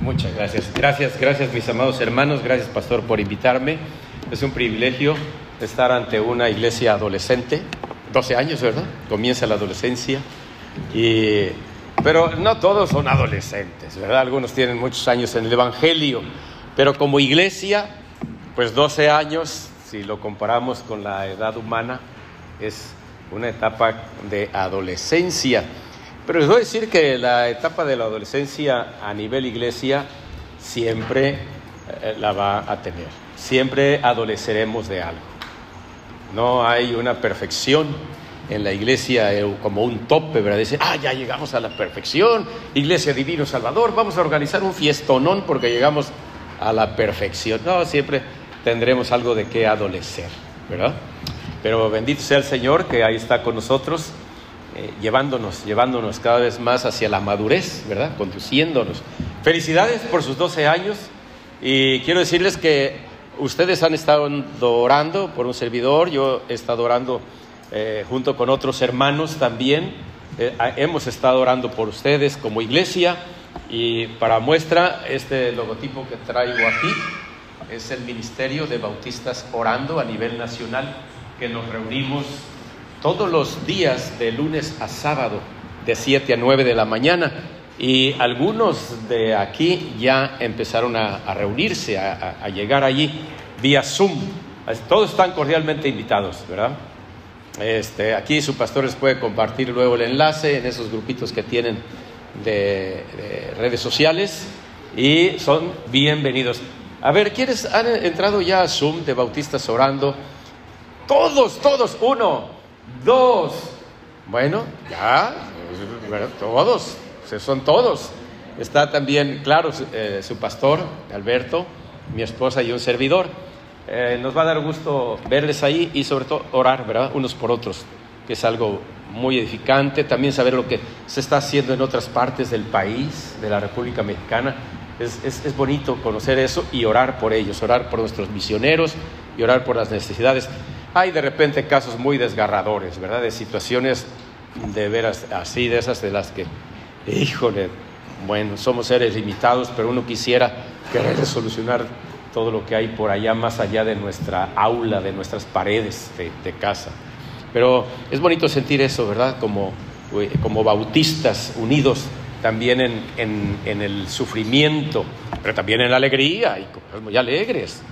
Muchas gracias. Gracias, gracias mis amados hermanos, gracias pastor por invitarme. Es un privilegio estar ante una iglesia adolescente, 12 años, ¿verdad? Comienza la adolescencia. Y, pero no todos son adolescentes, ¿verdad? Algunos tienen muchos años en el Evangelio, pero como iglesia, pues 12 años, si lo comparamos con la edad humana, es una etapa de adolescencia. Pero les voy a decir que la etapa de la adolescencia a nivel iglesia siempre eh, la va a tener. Siempre adoleceremos de algo. No hay una perfección en la iglesia eh, como un tope, ¿verdad? Dice, ah, ya llegamos a la perfección, Iglesia Divino Salvador, vamos a organizar un fiestonón porque llegamos a la perfección. No, siempre tendremos algo de qué adolecer, ¿verdad? Pero bendito sea el Señor que ahí está con nosotros, eh, llevándonos, llevándonos cada vez más hacia la madurez, ¿verdad? Conduciéndonos. Felicidades por sus 12 años y quiero decirles que ustedes han estado orando por un servidor, yo he estado orando eh, junto con otros hermanos también. Eh, hemos estado orando por ustedes como iglesia y para muestra este logotipo que traigo aquí es el Ministerio de Bautistas Orando a nivel nacional que nos reunimos todos los días de lunes a sábado de 7 a 9 de la mañana y algunos de aquí ya empezaron a, reunirse, a, llegar allí vía Zoom. Todos están cordialmente invitados, ¿verdad? Este, aquí su pastor les puede compartir luego el enlace en esos grupitos que tienen de, de redes sociales y son bienvenidos. A ver, ¿quiénes han entrado ya a Zoom de Bautistas Orando? Todos, todos, uno, dos. Bueno, ya, todos, son todos. Está también, claro, eh, su pastor, Alberto, mi esposa y un servidor. Eh, nos va a dar gusto verles ahí y sobre todo orar, ¿verdad? Unos por otros, que es algo muy edificante. También saber lo que se está haciendo en otras partes del país, de la República Mexicana. Es, es, es bonito conocer eso y orar por ellos, orar por nuestros misioneros y orar por las necesidades. Hay de repente casos muy desgarradores, ¿verdad? De situaciones de veras así, de esas de las que, híjole, bueno, somos seres limitados, pero uno quisiera querer solucionar todo lo que hay por allá, más allá de nuestra aula, de nuestras paredes de, casa. Pero es bonito sentir eso, ¿verdad? Como, eh, como bautistas unidos también en, en, en, el sufrimiento, pero también en la alegría, y muy alegres.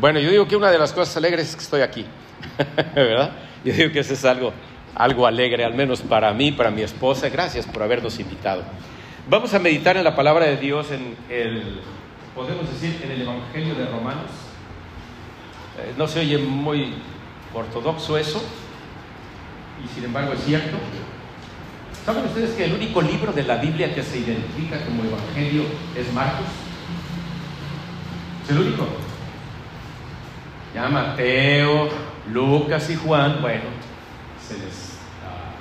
Bueno, yo digo que una de las cosas alegres es que estoy aquí. ¿verdad? Yo digo que eso es algo, algo alegre, al menos para mí, para mi esposa. Gracias por habernos invitado. Vamos a meditar en la palabra de Dios en el, podemos decir, en el Evangelio de Romanos. Eh, no se oye muy ortodoxo eso, y sin embargo es cierto. ¿Saben ustedes que el único libro de la Biblia que se identifica como Evangelio es Marcos? Es el único. Ya Mateo, Lucas y Juan, bueno, se les ah,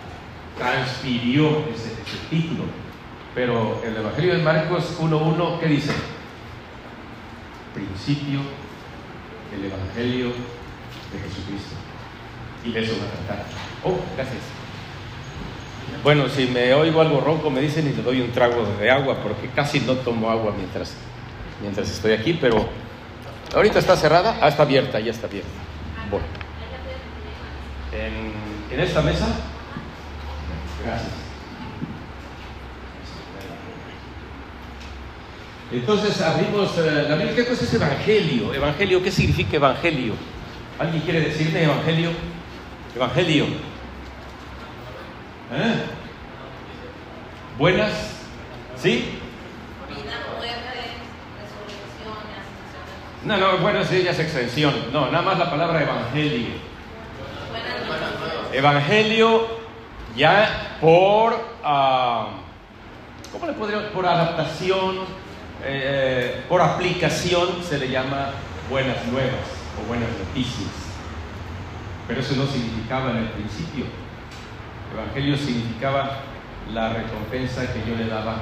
transfirió ese, título. Pero el Evangelio de Marcos 1.1, ¿qué dice? Principio el Evangelio de Jesucristo. Y eso va a tratar. Oh, gracias. Bueno, si me oigo algo ronco, me dicen y le doy un trago de agua, porque casi no tomo agua mientras, mientras estoy aquí, pero ahorita está cerrada, ah, está abierta, ya está abierta. Bueno en, esta mesa. Gracias. Entonces abrimos eh, la Biblia. ¿Qué cosa es evangelio? Evangelio, ¿qué significa evangelio? ¿Alguien quiere decirme evangelio? Evangelio. ¿Eh? ¿Buenas? ¿Sí? No, no, bueno, sí, ya es extensión. No, nada más la palabra evangelio. Evangelio ya por, uh, ¿cómo le? Por adaptación, eh, por aplicación se le llama buenas nuevas o buenas noticias. Pero eso no significaba en el principio. Evangelio significaba la recompensa que yo le daba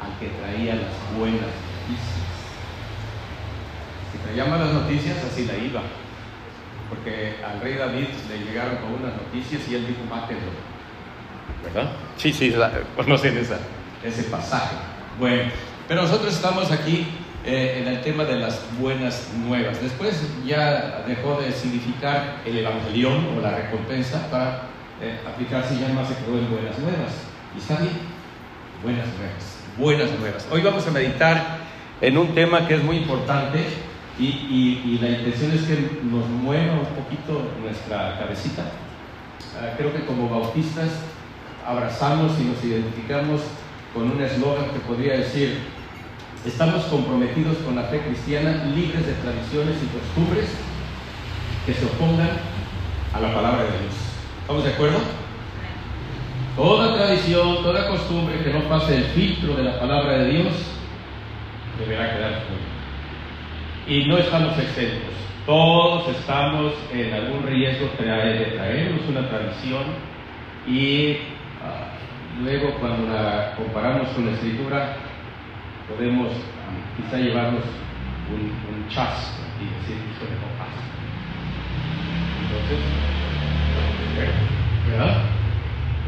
al que traía las buenas noticias. Si traía malas noticias, así la iba porque al rey David le llegaron con unas noticias y él dijo, mátenlo. ¿Verdad? Sí, sí, conocen esa, ese pasaje. Bueno, Pero nosotros estamos aquí eh, en el tema de las buenas nuevas. Después ya dejó de significar el evangelión o la recompensa para eh, aplicarse ya más se quedó en buenas nuevas. ¿Y está bien? Buenas nuevas. Buenas nuevas. Hoy vamos a meditar en un tema que es muy importante y, la intención es que nos mueva un poquito nuestra cabecita. Ah, creo que como bautistas abrazamos y nos identificamos con un eslogan que podría decir, estamos comprometidos con la fe cristiana, libres de tradiciones y costumbres que se opongan a la palabra de Dios. ¿Estamos de acuerdo? Toda tradición, toda costumbre que no pase el filtro de la palabra de Dios deberá quedar fuera y no estamos exentos. Todos estamos en algún riesgo de traernos una tradición y ah, luego cuando la comparamos con la escritura podemos ah, quizá llevarnos un, un chasco y decir esto no pasa. Entonces, ¿verdad?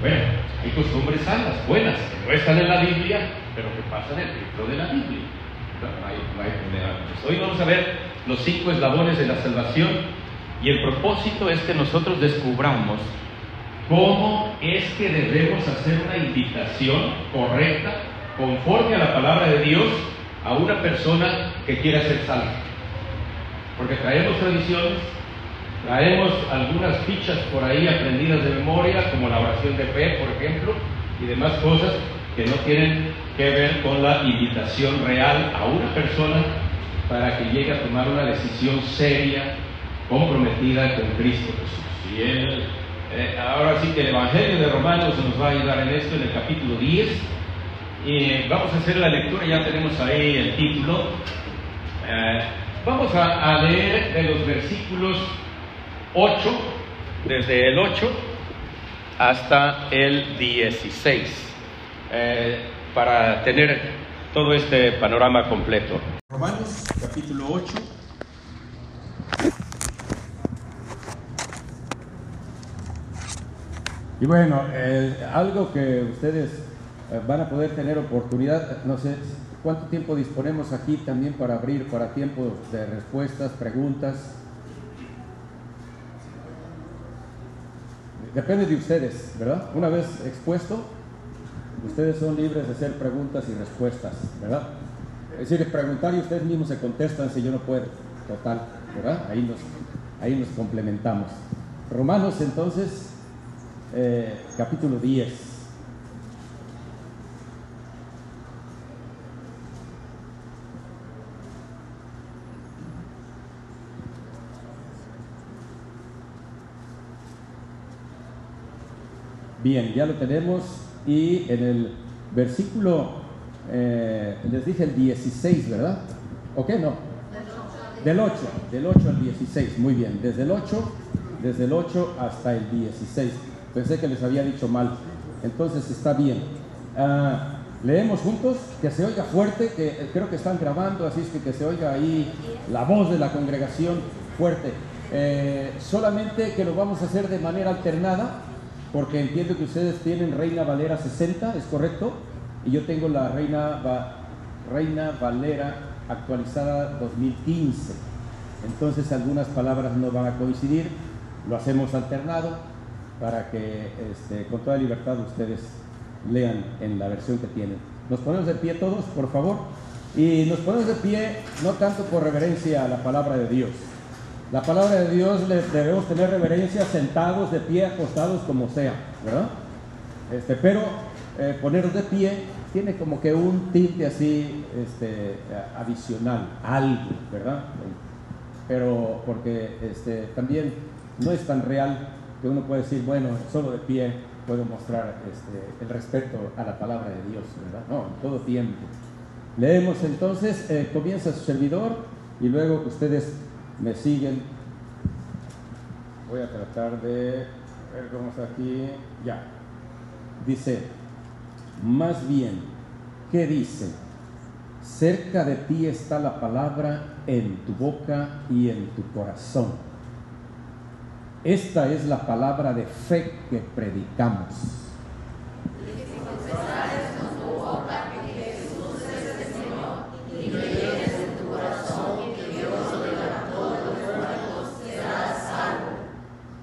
Bueno, hay costumbres sanas, buenas, que no están en la Biblia, pero que pasan el filtro de la Biblia. Hoy vamos a ver los cinco eslabones de la salvación y el propósito es que nosotros descubramos cómo es que debemos hacer una invitación correcta, conforme a la palabra de Dios, a una persona que quiera ser salva. Porque traemos tradiciones, traemos algunas fichas por ahí aprendidas de memoria, como la oración de fe, por ejemplo, y demás cosas que no tienen que ver con la invitación real a una persona para que llegue a tomar una decisión seria, comprometida con Cristo Jesús. Eh, ahora sí que el Evangelio de Romanos nos va a ayudar en esto, en el capítulo 10. Y vamos a hacer la lectura, ya tenemos ahí el título. Eh, vamos a, a leer de los versículos 8, desde el 8 hasta el 16. Eh, para tener todo este panorama completo. Romanos capítulo 8. Y bueno, eh, algo que ustedes eh, van a poder tener oportunidad, no sé cuánto tiempo disponemos aquí también para abrir para tiempo de respuestas, preguntas. Depende de ustedes, ¿verdad? Una vez expuesto, ustedes son libres de hacer preguntas y respuestas, ¿verdad? Es decir, preguntar y ustedes mismos se contestan si yo no puedo. Total, ¿verdad? Ahí nos, ahí nos complementamos. Romanos entonces, eh, capítulo 10. Bien, ya lo tenemos y en el versículo, eh, les dije el 16, ¿verdad? ¿O qué? No. Del 8, del 8 al 16, muy bien. Desde el 8, desde el 8 hasta el 16. Pensé que les había dicho mal. Entonces está bien. Ah, leemos juntos, que se oiga fuerte, que creo que están grabando, así es que que se oiga ahí la voz de la congregación fuerte. Eh, solamente que lo vamos a hacer de manera alternada, porque entiendo que ustedes tienen Reina Valera 60, ¿es correcto? Y yo tengo la Reina, Reina Valera actualizada 2015. Entonces algunas palabras no van a coincidir, lo hacemos alternado para que este, con toda libertad ustedes lean en la versión que tienen. Nos ponemos de pie todos, por favor, y nos ponemos de pie no tanto por reverencia a la palabra de Dios, la palabra de Dios le debemos tener reverencia sentados, de pie, acostados, como sea, ¿verdad? Este, pero eh, ponernos de pie tiene como que un tinte así este, adicional, algo, ¿verdad? Pero porque este, también no es tan real que uno puede decir, bueno, solo de pie puedo mostrar este, el respeto a la palabra de Dios, ¿verdad? No, en todo tiempo. Leemos entonces, eh, comienza su servidor y luego ustedes me siguen. Voy a tratar de ver cómo está aquí. Ya. Dice, más bien, ¿qué dice? Cerca de ti está la palabra en tu boca y en tu corazón. Esta es la palabra de fe que predicamos.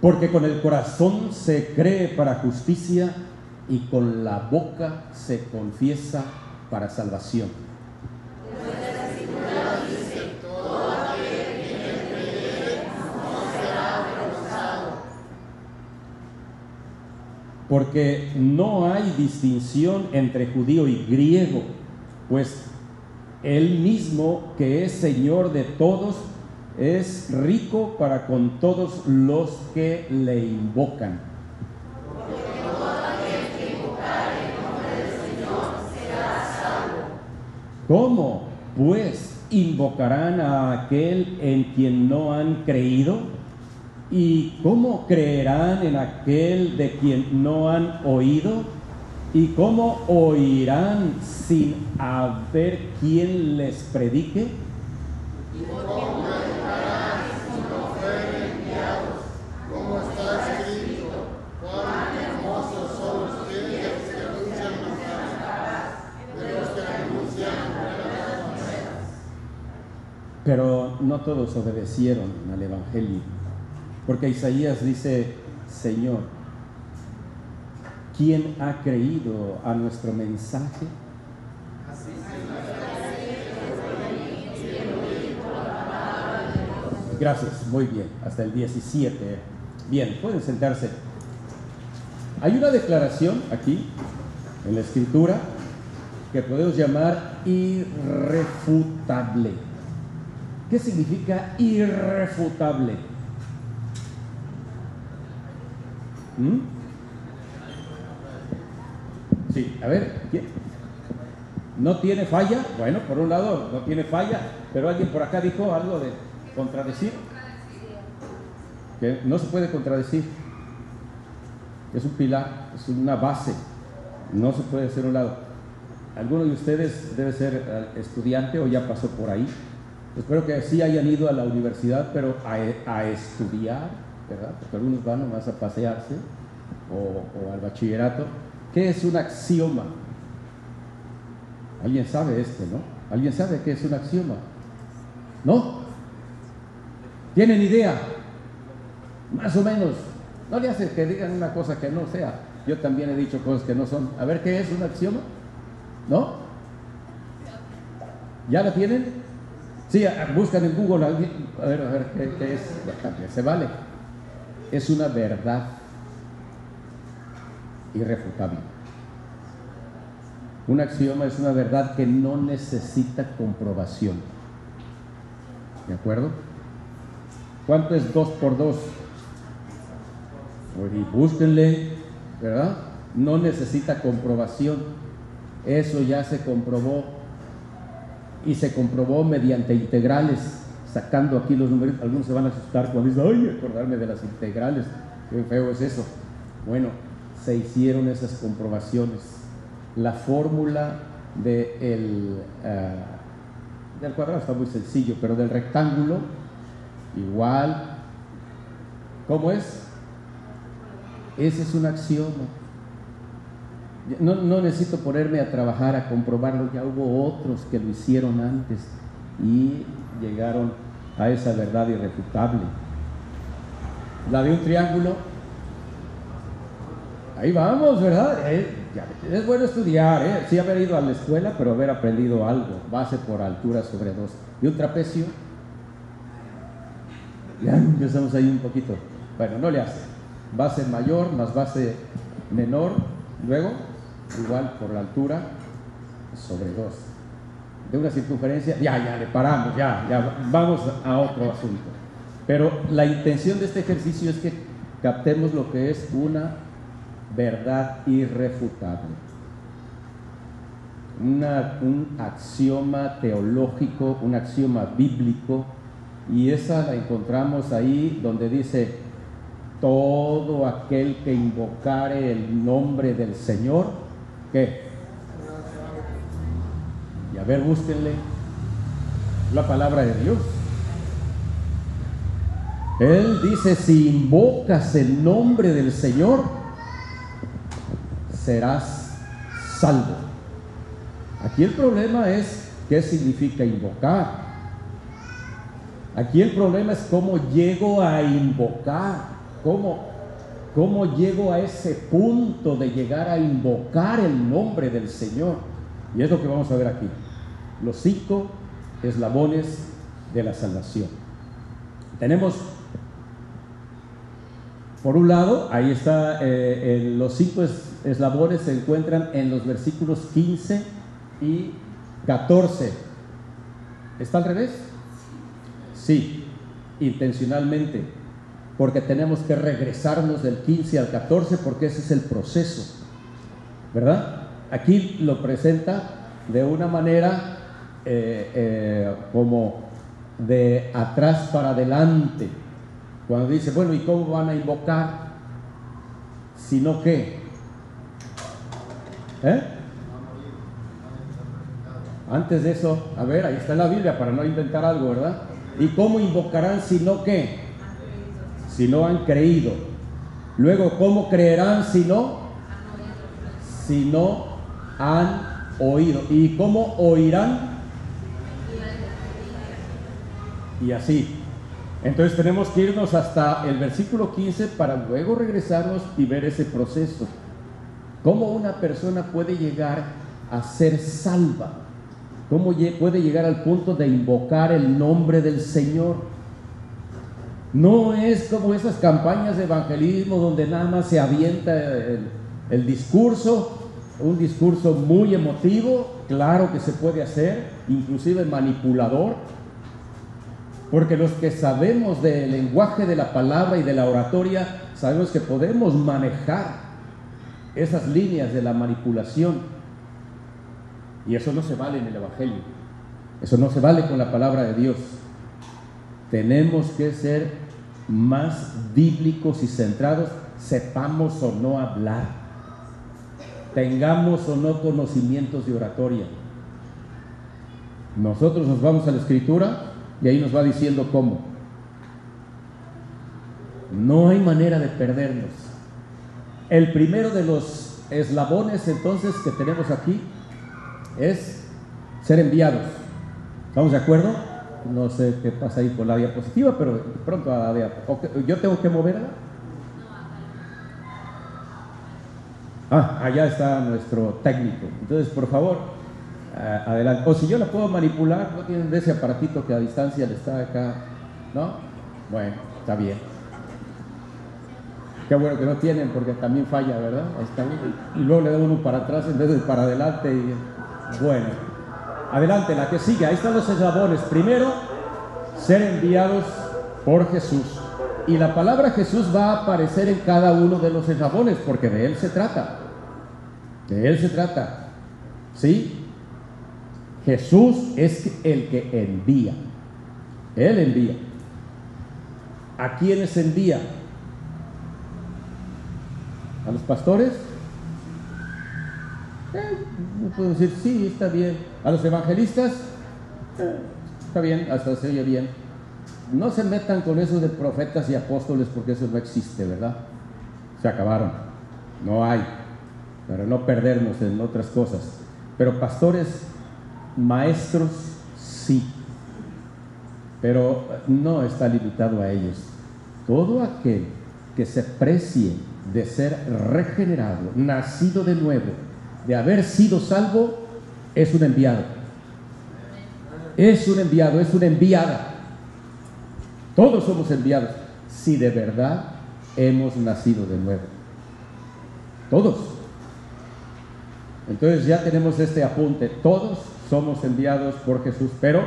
Porque con el corazón se cree para justicia y con la boca se confiesa para salvación. Porque no hay distinción entre judío y griego, pues él mismo que es Señor de todos es rico para con todos los que le invocan. ¿Cómo, pues, invocarán a aquel en quien no han creído? ¿Y cómo creerán en aquel de quien no han oído? ¿Y cómo oirán sin haber quien les predique? Pero no todos obedecieron al Evangelio, porque Isaías dice, Señor, ¿quién ha creído a nuestro mensaje? Gracias, muy bien, hasta el 17. Bien, pueden sentarse. Hay una declaración aquí en la escritura que podemos llamar irrefutable. ¿Qué significa irrefutable? ¿Mm? Sí, a ver, ¿quién? ¿No tiene falla? Bueno, por un lado no tiene falla, pero alguien por acá dijo algo de contradecir. Que no se puede contradecir. Es un pilar, es una base. No se puede hacer un lado. ¿Alguno de ustedes debe ser eh, estudiante o ya pasó por ahí? Espero que sí hayan ido a la universidad, pero a, estudiar, ¿verdad? Porque algunos van nomás a pasearse o, al bachillerato. ¿Qué es un axioma? ¿Alguien sabe este, no? ¿Alguien sabe qué es un axioma? ¿No? ¿Tienen idea? Más o menos. No le hace que digan una cosa que no sea. Yo también he dicho cosas que no son. A ver, ¿qué es un axioma? ¿No? ¿Ya la tienen? Sí, buscan en Google, a ver, a ver, ¿qué, es? Se vale. Es una verdad irrefutable. Un axioma es una verdad que no necesita comprobación. ¿De acuerdo? ¿Cuánto es 2 por 2? Y búsquenle, ¿verdad? No necesita comprobación. Eso ya se comprobó y se comprobó mediante integrales, sacando aquí los números. Algunos se van a asustar cuando dicen, ay, acordarme de las integrales, qué feo es eso. Bueno, se hicieron esas comprobaciones. La fórmula de eh, del cuadrado está muy sencillo, pero del rectángulo, igual. ¿Cómo es? Ese es un axioma. No, necesito ponerme a trabajar, a comprobarlo, ya hubo otros que lo hicieron antes y llegaron a esa verdad irrefutable. La de un triángulo, ahí vamos, ¿verdad? Eh, es bueno estudiar, ¿eh? sí haber ido a la escuela, pero haber aprendido algo, base por altura sobre dos. Y un trapecio, ya empezamos ahí un poquito. Bueno, no le hace. Base mayor más base menor, luego igual por la altura sobre dos. De una circunferencia, ya, ya, le paramos, ya, ya, vamos a otro asunto. Pero la intención de este ejercicio es que captemos lo que es una verdad irrefutable. un axioma teológico, un axioma bíblico, y esa la encontramos ahí donde dice, todo aquel que invocare el nombre del Señor ¿Qué? Y a ver, búsquenle la palabra de Dios. Él dice, si invocas el nombre del Señor, serás salvo. Aquí el problema es qué significa invocar. Aquí el problema es cómo llego a invocar, ¿cómo, ¿cómo llego a ese punto de llegar a invocar el nombre del Señor? Y es lo que vamos a ver aquí. Los cinco eslabones de la salvación. Tenemos, por un lado, ahí está, eh, los cinco eslabones se encuentran en los versículos 15 y 14. ¿Está al revés? Sí, intencionalmente, porque tenemos que regresarnos del 15 al 14 porque ese es el proceso, ¿verdad? Aquí lo presenta de una manera eh, eh, como de atrás para adelante, cuando dice, bueno, ¿y cómo van a invocar? Sino que, ¿eh? Antes de eso, a ver, ahí está en la Biblia para no inventar algo, ¿verdad? ¿Y cómo invocarán si no qué? Si no han creído. Luego, ¿cómo creerán si no? Si no han oído. ¿Y cómo oirán? Y así. Entonces tenemos que irnos hasta el versículo 15 para luego regresarnos y ver ese proceso. ¿Cómo una persona puede llegar a ser salva? ¿Cómo puede llegar al punto de invocar el nombre del Señor? No es como esas campañas de evangelismo donde nada más se avienta el, discurso, un discurso muy emotivo, claro que se puede hacer, inclusive manipulador, porque los que sabemos del lenguaje de la palabra y de la oratoria, sabemos que podemos manejar esas líneas de la manipulación y eso no se vale en el Evangelio. Eso no se vale con la palabra de Dios. Tenemos que ser más bíblicos y centrados, sepamos o no hablar, tengamos o no conocimientos de oratoria. Nosotros nos vamos a la escritura y ahí nos va diciendo cómo. No hay manera de perdernos. El primero de los eslabones entonces que tenemos aquí es ser enviados. ¿Estamos de acuerdo? No sé qué pasa ahí con la diapositiva, pero pronto a la diapositiva. ¿Yo tengo que moverla? Ah, allá está nuestro técnico. Entonces, por favor, adelante. O si yo la puedo manipular, no tienen ese aparatito que a distancia le está acá, ¿no? Bueno, está bien. Qué bueno que no tienen porque también falla, ¿verdad? Está Y luego le da uno para atrás en vez para adelante. Y, bueno, adelante, la que sigue. Ahí están los eslabones. Primero, ser enviados por Jesús. Y la palabra Jesús va a aparecer en cada uno de los eslabones, porque de Él se trata. De Él se trata. ¿Sí? Jesús es el que envía. Él envía. ¿A quiénes envía? ¿A los pastores? Eh, puedo decir, sí, está bien. A los evangelistas, está bien, hasta se oye bien. No se metan con eso de profetas y apóstoles porque eso no existe, ¿verdad? Se acabaron. No hay. Para no perdernos en otras cosas. Pero pastores, maestros, sí. Pero no está limitado a ellos. Todo aquel que se precie de ser regenerado, nacido de nuevo, de haber sido salvo, es un enviado. Es un enviado, es una enviada. Todos somos enviados si de verdad hemos nacido de nuevo. Todos. Entonces ya tenemos este apunte. Todos somos enviados por Jesús, pero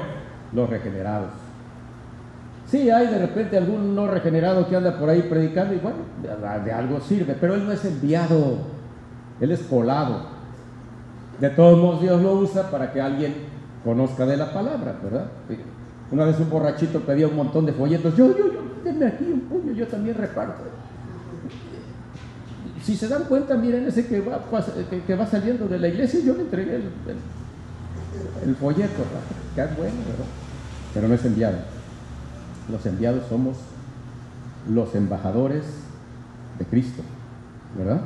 los regenerados. Sí, hay de repente algún no regenerado que anda por ahí predicando y bueno, de algo sirve, pero él no es enviado, él es colado. De todos modos, Dios lo usa para que alguien conozca de la palabra, ¿verdad? Una vez un borrachito pedía un montón de folletos. Yo, yo, yo, denme aquí un puño, yo también reparto. Si se dan cuenta, miren ese que va, que, va saliendo de la iglesia, yo le entregué el, folleto, que es bueno, ¿verdad? Pero no es enviado. Los enviados somos los embajadores de Cristo, ¿verdad?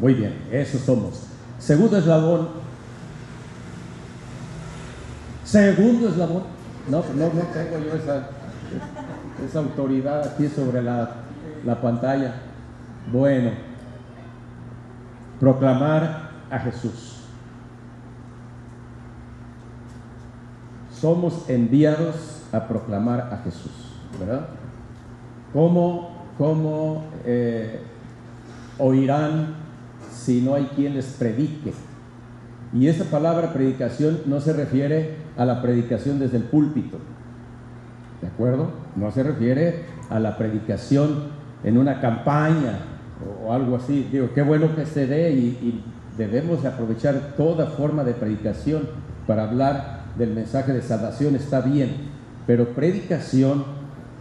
Muy bien, eso somos. Segundo eslabón. Segundo eslabón. No, no, no tengo yo esa, esa autoridad aquí sobre la, la pantalla. Bueno, proclamar a Jesús. Somos enviados a proclamar a Jesús, ¿verdad? ¿Cómo, cómo eh, oirán si no hay quien les predique? Y esa palabra predicación no se refiere a la predicación desde el púlpito, ¿de acuerdo? No se refiere a la predicación en una campaña o, algo así. Digo, qué bueno que se dé y, y debemos aprovechar toda forma de predicación para hablar del mensaje de salvación, está bien, pero predicación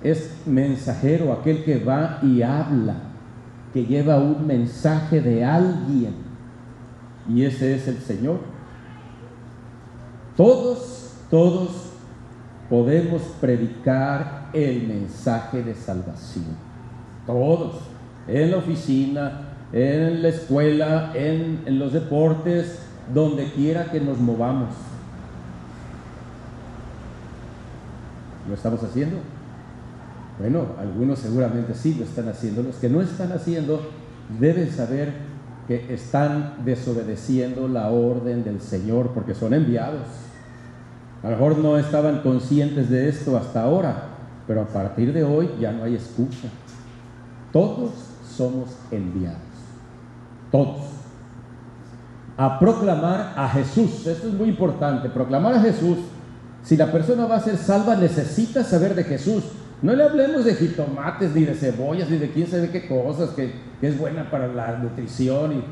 es mensajero, aquel que va y habla, que lleva un mensaje de alguien, y ese es el Señor. Todos, todos podemos predicar el mensaje de salvación. Todos, en la oficina, en la escuela, en, en los deportes, donde quiera que nos movamos. ¿Lo estamos haciendo? Bueno, algunos seguramente sí lo están haciendo. Los que no están haciendo deben saber que están desobedeciendo la orden del Señor porque son enviados. A lo mejor no estaban conscientes de esto hasta ahora, pero a partir de hoy ya no hay excusa. Todos somos enviados. Todos. A proclamar a Jesús. Esto es muy importante. Proclamar a Jesús. Si la persona va a ser salva, necesita saber de Jesús. No le hablemos de jitomates, ni de cebollas, ni de quién sabe qué cosas, que, es buena para la nutrición. Y,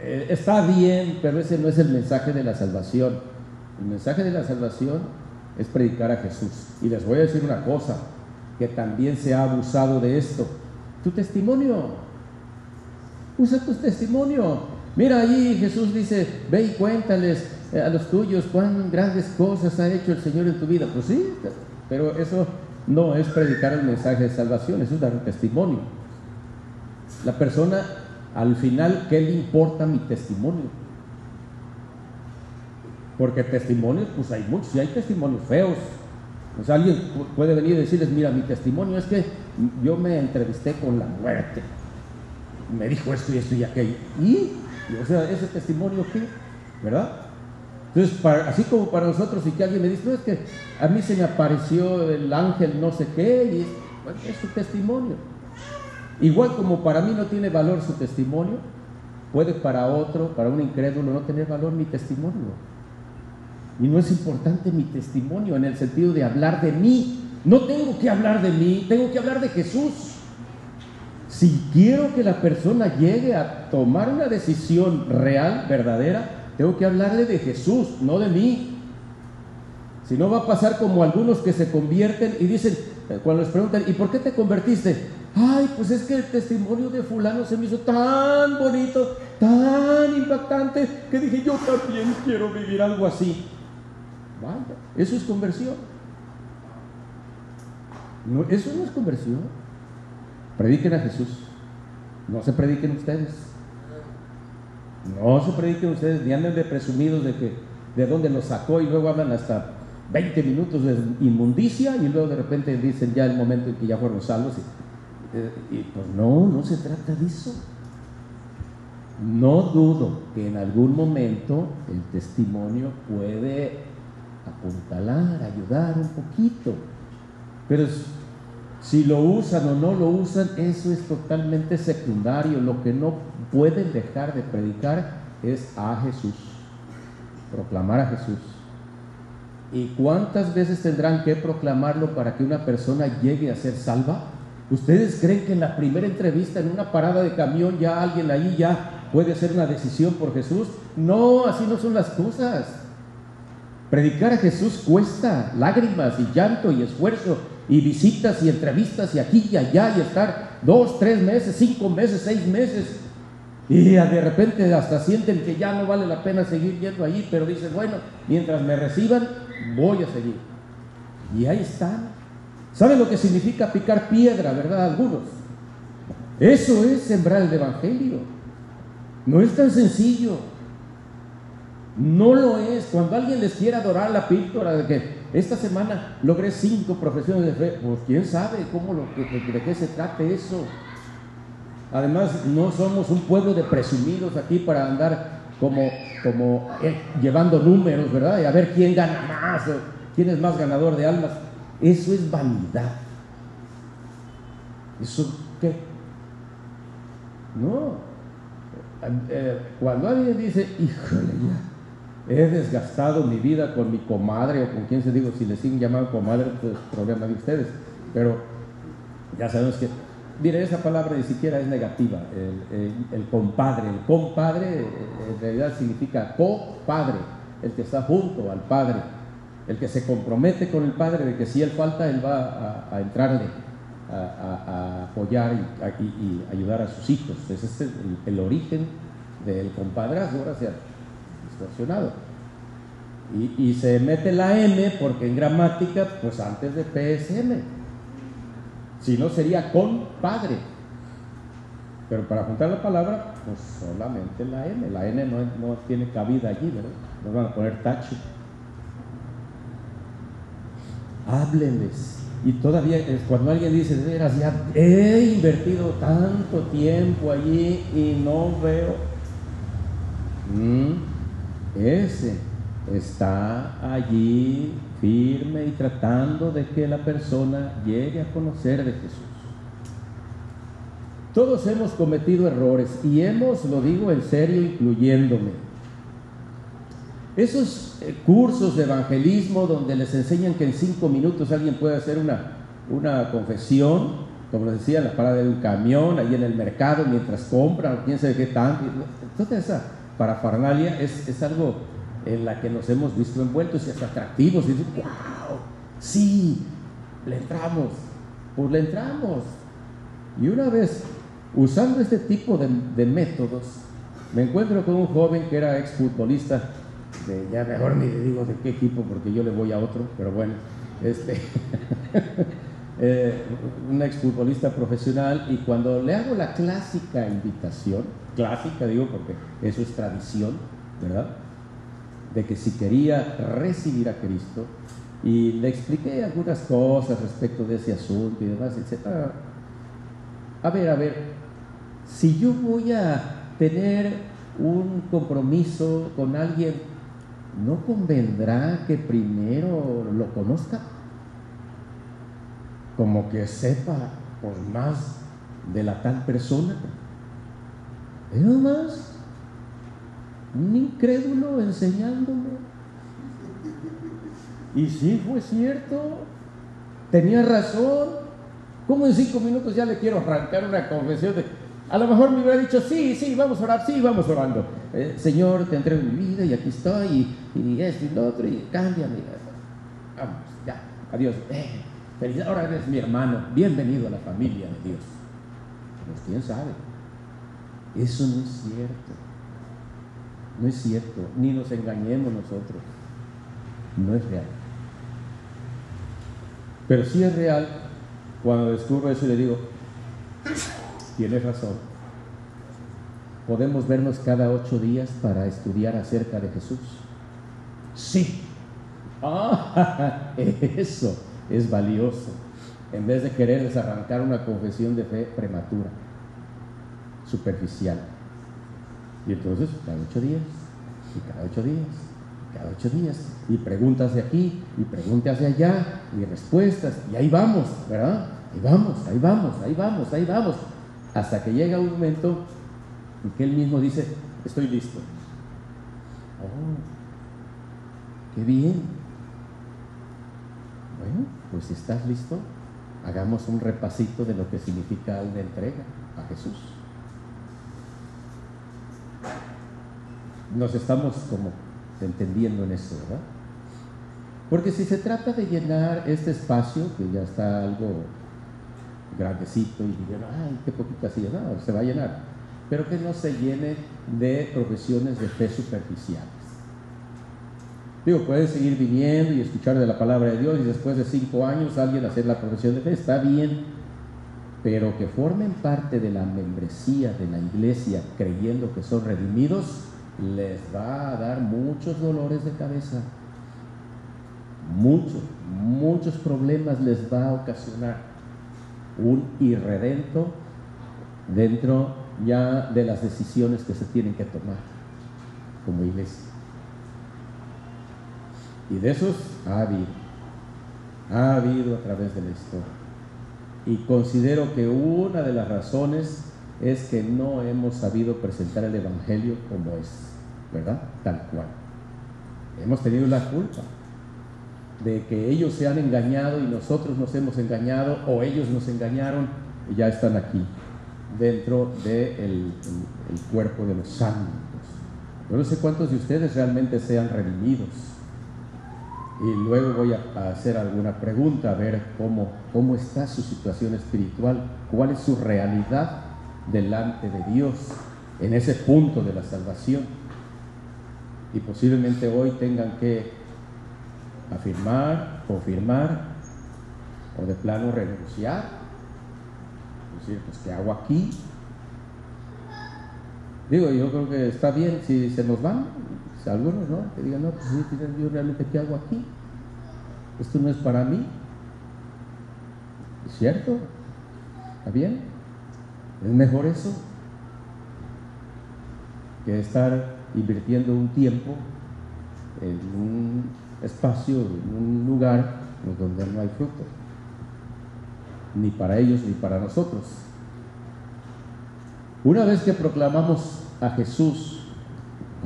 eh, está bien, pero ese no es el mensaje de la salvación. El mensaje de la salvación es predicar a Jesús. Y les voy a decir una cosa, que también se ha abusado de esto. Tu testimonio. Usa tu testimonio. Mira ahí Jesús dice, ve y cuéntales a los tuyos cuán grandes cosas ha hecho el Señor en tu vida. Pues sí, pero eso no es predicar el mensaje de salvación, eso es dar un testimonio. La persona, al final, ¿qué le importa mi testimonio? Porque testimonios, pues hay muchos, y hay testimonios feos. O sea, alguien puede venir y decirles, mira, mi testimonio es que yo me entrevisté con la muerte. Me dijo esto y esto y aquello. ¿Y? O sea, ese testimonio qué? ¿Verdad? Entonces, así como para nosotros, y que alguien me dice, no, es que a mí se me apareció el ángel no sé qué, y es su testimonio. Igual como para mí no tiene valor su testimonio, puede para otro, para un incrédulo, no tener valor mi testimonio. Y no es importante mi testimonio en el sentido de hablar de mí. No tengo que hablar de mí, tengo que hablar de Jesús. Si quiero que la persona llegue a tomar una decisión real, verdadera, tengo que hablarle de Jesús, no de mí. Si no va a pasar como algunos que se convierten y dicen, eh, cuando les preguntan, ¿y por qué te convertiste? Ay, pues es que el testimonio de fulano se me hizo tan bonito, tan impactante, que dije, yo también quiero vivir algo así. Vaya, eso es conversión. Eso no es conversión. Prediquen a Jesús. No se prediquen ustedes. No se prediquen ustedes, ni anden de presumidos de que de dónde los sacó y luego hablan hasta 20 minutos de inmundicia y luego de repente dicen ya el momento en que ya fueron salvos. Y, eh, y pues no, no se trata de eso. No dudo que en algún momento el testimonio puede apuntalar, ayudar un poquito, pero si lo usan o no lo usan, eso es totalmente secundario. Lo que no pueden dejar de predicar es a Jesús, proclamar a Jesús. ¿Y cuántas veces tendrán que proclamarlo para que una persona llegue a ser salva? ¿Ustedes creen que en la primera entrevista, en una parada de camión, ya alguien ahí ya puede hacer una decisión por Jesús? No, así no son las cosas. Predicar a Jesús cuesta lágrimas y llanto y esfuerzo y visitas y entrevistas y aquí y allá y estar dos, tres meses, cinco meses, seis meses. Y de repente hasta sienten que ya no vale la pena seguir yendo allí, pero dicen, bueno, mientras me reciban, voy a seguir. Y ahí están. ¿Saben lo que significa picar piedra, verdad? Algunos. Eso es sembrar el Evangelio. No es tan sencillo. No lo es. Cuando alguien les quiere adorar la píldora de que esta semana logré cinco profesiones de fe. Pues quién sabe cómo lo, de, qué se trate eso. Además, no somos un pueblo de presumidos aquí para andar como, como eh, llevando números, ¿verdad? Y a ver quién gana más, quién es más ganador de almas. Eso es vanidad. ¿Eso qué? No. Eh, cuando alguien dice, híjole, ya, he desgastado mi vida con mi comadre o con quien se digo, si le siguen llamando comadre, pues problema de ustedes. Pero ya sabemos que, mire, esa palabra ni siquiera es negativa, el, compadre. El compadre eh, en realidad significa copadre, el que está junto al padre, el que se compromete con el padre de que si él falta, él va a, entrarle. A, apoyar y, ayudar a sus hijos. Ese es el, origen del compadrazgo, ahora se ha distorsionado. Y, se mete la M porque en gramática, pues antes de PSM. Si no sería con padre. Pero para juntar la palabra, pues solamente la M. La N no, tiene cabida allí, ¿verdad? No van a poner tacho. Háblenles. Y todavía cuando alguien dice, veras, ya he invertido tanto tiempo allí y no veo. Mm, ese está allí firme y tratando de que la persona llegue a conocer de Jesús. Todos hemos cometido errores y hemos, lo digo en serio, incluyéndome. Esos eh, cursos de evangelismo donde les enseñan que en cinco minutos alguien puede hacer una, una confesión, como les decía, en la parada de un camión, ahí en el mercado, mientras compran, quién sabe qué tanto. Toda esa parafernalia es, es algo en la que nos hemos visto envueltos y hasta atractivos. Y dicen, wow, sí, le entramos, pues le entramos. Y una vez, usando este tipo de, de métodos, me encuentro con un joven que era exfutbolista, de, ya mejor ni le digo de qué equipo porque yo le voy a otro, pero bueno, este, eh, un exfutbolista profesional y cuando le hago la clásica invitación, clásica digo porque eso es tradición, ¿verdad? De que si quería recibir a Cristo y le expliqué algunas cosas respecto de ese asunto y demás, etc. A ver, a ver, si yo voy a tener un compromiso con alguien, ¿no convendrá que primero lo conozca? Como que sepa por más de la tal persona. Es más un incrédulo enseñándome. Y sí fue cierto, tenía razón. ¿Cómo en cinco minutos ya le quiero arrancar una confesión de... A lo mejor me hubiera dicho, sí, sí, vamos a orar, sí, vamos orando. Eh, Señor, te entrego mi vida y aquí estoy, y, esto y lo otro, y cámbiame. Vamos, ya, adiós. Eh, feliz, ahora eres mi hermano, bienvenido a la familia de Dios. Pues quién sabe, eso no es cierto. No es cierto, ni nos engañemos nosotros. No es real. Pero sí es real cuando descubro eso y le digo, tienes razón. Podemos vernos cada ocho días para estudiar acerca de Jesús. Sí. Ah, eso es valioso. En vez de quererles arrancar una confesión de fe prematura, superficial. Y entonces, cada ocho días, y cada ocho días, cada ocho días, y preguntas de aquí, y preguntas de allá, y respuestas, y ahí vamos, ¿verdad? Ahí vamos, ahí vamos, ahí vamos, ahí vamos, hasta que llega un momento en que él mismo dice, estoy listo. Oh, qué bien. Bueno, pues si estás listo, hagamos un repasito de lo que significa una entrega a Jesús. Nos estamos como entendiendo en eso, ¿verdad? Porque si se trata de llenar este espacio, que ya está algo grandecito y digan, ay, qué poquito así, no, se va a llenar, pero que no se llene de profesiones de fe superficiales. Digo, pueden seguir viniendo y escuchar de la palabra de Dios y después de cinco años alguien hacer la profesión de fe, está bien, pero que formen parte de la membresía de la iglesia creyendo que son redimidos, les va a dar muchos dolores de cabeza. muchos, muchos problemas les va a ocasionar un irredento dentro ya de las decisiones que se tienen que tomar como iglesia. Y de esos ha habido, ha habido a través de la historia. Y considero que una de las razones es que no hemos sabido presentar el Evangelio como es, ¿verdad? Tal cual. Hemos tenido la culpa de que ellos se han engañado y nosotros nos hemos engañado o ellos nos engañaron y ya están aquí, dentro del de el, cuerpo de los santos. Yo no sé cuántos de ustedes realmente sean redimidos. Y luego voy a hacer alguna pregunta, a ver cómo, cómo está su situación espiritual, cuál es su realidad delante de Dios en ese punto de la salvación. Y posiblemente hoy tengan que afirmar, confirmar o de plano renunciar. Es decir, pues ¿qué hago aquí? Digo, yo creo que está bien si se nos van, algunos, ¿no? Que digan, no, pues sí, yo realmente ¿qué hago aquí? Esto no es para mí. ¿Es cierto? ¿Está bien? Es mejor eso que estar invirtiendo un tiempo en un espacio, en un lugar donde no hay fruto, ni para ellos ni para nosotros. Una vez que proclamamos a Jesús,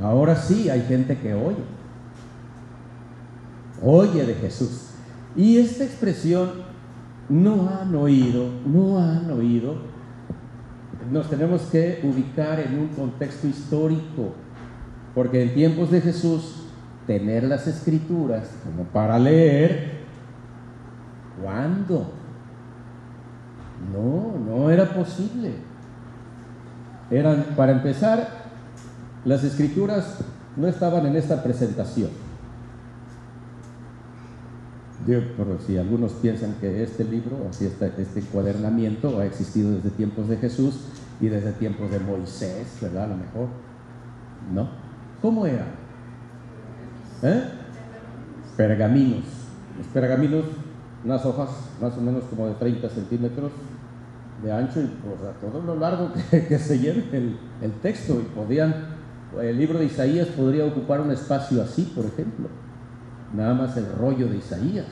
ahora sí hay gente que oye, oye de Jesús. Y esta expresión, no han oído, no han oído, nos tenemos que ubicar en un contexto histórico, porque en tiempos de Jesús, tener las escrituras como para leer, ¿cuándo? No, no era posible. Eran, para empezar, las escrituras no estaban en esta presentación pero si algunos piensan que este libro, así este, este encuadernamiento, ha existido desde tiempos de Jesús y desde tiempos de Moisés, ¿verdad? A lo mejor. ¿No? ¿Cómo era? ¿Eh? Pergaminos. Los pergaminos, unas hojas más o menos como de 30 centímetros de ancho y por todo lo largo que, se lleve el, el texto. Y podían, el libro de Isaías podría ocupar un espacio así, por ejemplo nada más el rollo de Isaías.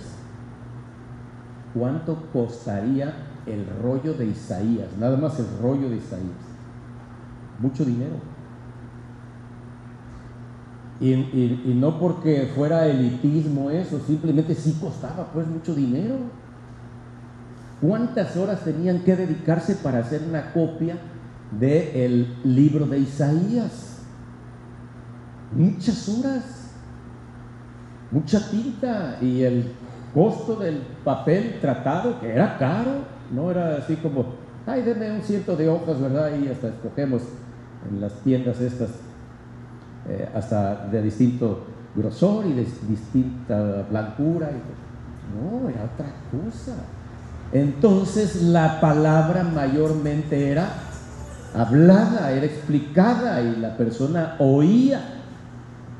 ¿Cuánto costaría el rollo de Isaías? Nada más el rollo de Isaías. Mucho dinero. Y, no porque fuera elitismo eso, simplemente sí costaba pues mucho dinero. ¿Cuántas horas tenían que dedicarse para hacer una copia del libro de Isaías? Muchas horas mucha tinta y el costo del papel tratado, que era caro, no era así como, ay, denme un ciento de hojas, ¿verdad? Y hasta escogemos en las tiendas estas, eh, hasta de distinto grosor y de distinta blancura. no, era otra cosa. Entonces la palabra mayormente era hablada, era explicada y la persona oía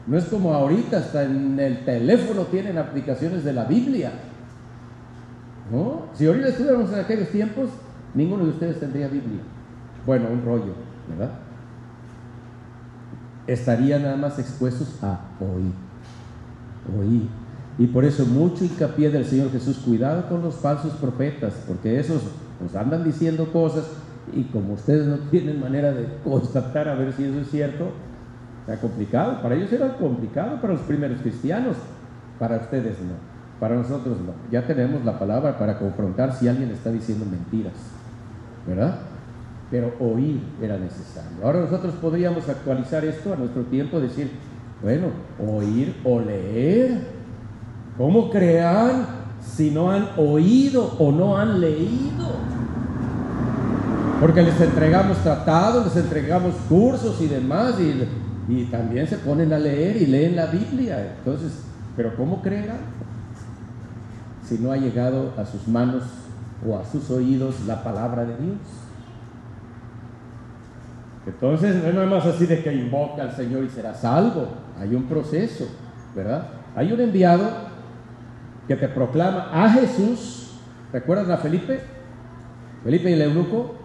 no es como ahorita, hasta en el teléfono tienen aplicaciones de la Biblia. ¿No? Si ahorita estuviéramos en aquellos tiempos, ninguno de ustedes tendría Biblia. Bueno, un rollo, ¿verdad? Estarían nada más expuestos a oír. Oír. Y por eso mucho hincapié del Señor Jesús, cuidado con los falsos profetas, porque esos nos andan diciendo cosas y como ustedes no tienen manera de constatar a ver si eso es cierto, era complicado, para ellos era complicado, para los primeros cristianos, para ustedes no, para nosotros no. Ya tenemos la palabra para confrontar si alguien está diciendo mentiras, ¿verdad? Pero oír era necesario. Ahora nosotros podríamos actualizar esto a nuestro tiempo, decir, bueno, oír o leer. ¿Cómo crean si no han oído o no han leído? Porque les entregamos tratados, les entregamos cursos y demás, y y también se ponen a leer y leen la Biblia. Entonces, ¿pero cómo creerán? Si no ha llegado a sus manos o a sus oídos la palabra de Dios. Entonces, no es más así de que invoca al Señor y será salvo. Hay un proceso, ¿verdad? Hay un enviado que te proclama a Jesús. ¿Recuerdan a Felipe? Felipe y el eunuco.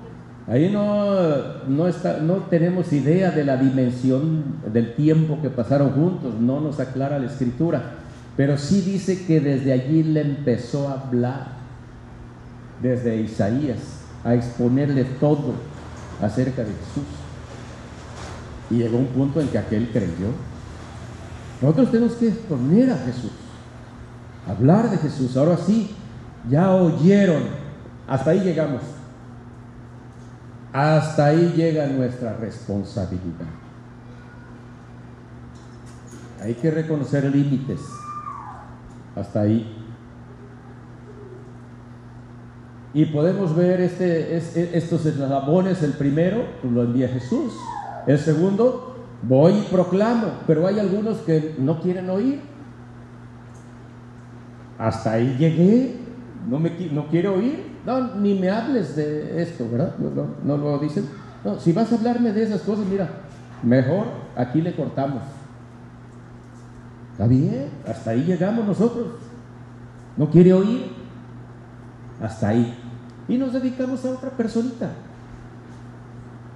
Ahí no, no, está, no tenemos idea de la dimensión del tiempo que pasaron juntos, no nos aclara la escritura, pero sí dice que desde allí le empezó a hablar, desde Isaías, a exponerle todo acerca de Jesús. Y llegó un punto en que aquel creyó. Nosotros tenemos que exponer a Jesús, hablar de Jesús. Ahora sí, ya oyeron, hasta ahí llegamos. Hasta ahí llega nuestra responsabilidad. Hay que reconocer límites. Hasta ahí. Y podemos ver este, estos eslabones. El primero, pues, lo envía Jesús. El segundo, voy y proclamo. Pero hay algunos que no quieren oír. Hasta ahí llegué. No, me, no quiero oír. No, ni me hables de esto, ¿verdad? No, lo dicen. No, si vas a hablarme de esas cosas, mira, mejor aquí le cortamos. Está bien, hasta ahí llegamos nosotros. No quiere oír, hasta ahí. Y nos dedicamos a otra personita.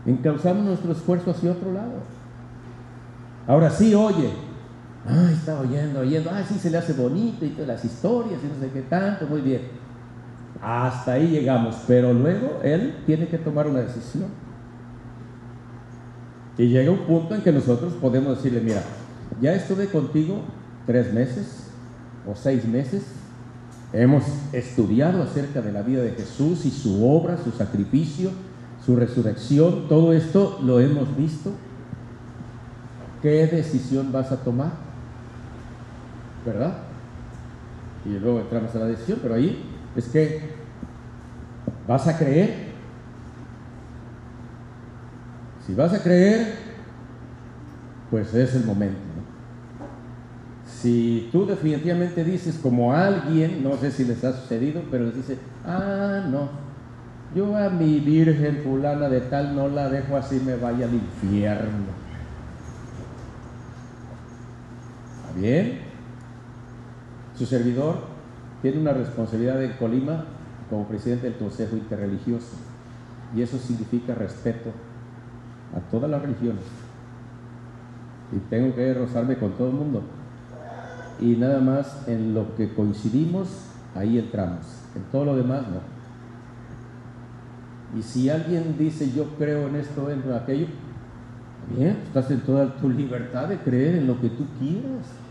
Encauzamos nuestro esfuerzo hacia otro lado. Ahora sí, oye. Ay, está oyendo, oyendo. Ay, sí, se le hace bonito y todas las historias y no sé qué tanto. Muy bien. Hasta ahí llegamos, pero luego él tiene que tomar una decisión. Y llega un punto en que nosotros podemos decirle, mira, ya estuve contigo tres meses o seis meses, hemos estudiado acerca de la vida de Jesús y su obra, su sacrificio, su resurrección, todo esto lo hemos visto. ¿Qué decisión vas a tomar? ¿Verdad? Y luego entramos a la decisión, pero ahí es que vas a creer. Si vas a creer, pues es el momento. Si tú definitivamente dices como alguien, no sé si les ha sucedido, pero les dice, ah, no, yo a mi virgen fulana de tal no la dejo así me vaya al infierno. ¿Está bien? Su servidor tiene una responsabilidad en Colima como presidente del Consejo Interreligioso y eso significa respeto a todas las religiones. Y tengo que rozarme con todo el mundo. Y nada más en lo que coincidimos, ahí entramos. En todo lo demás, no. Y si alguien dice yo creo en esto, en aquello, bien, estás en toda tu libertad de creer en lo que tú quieras.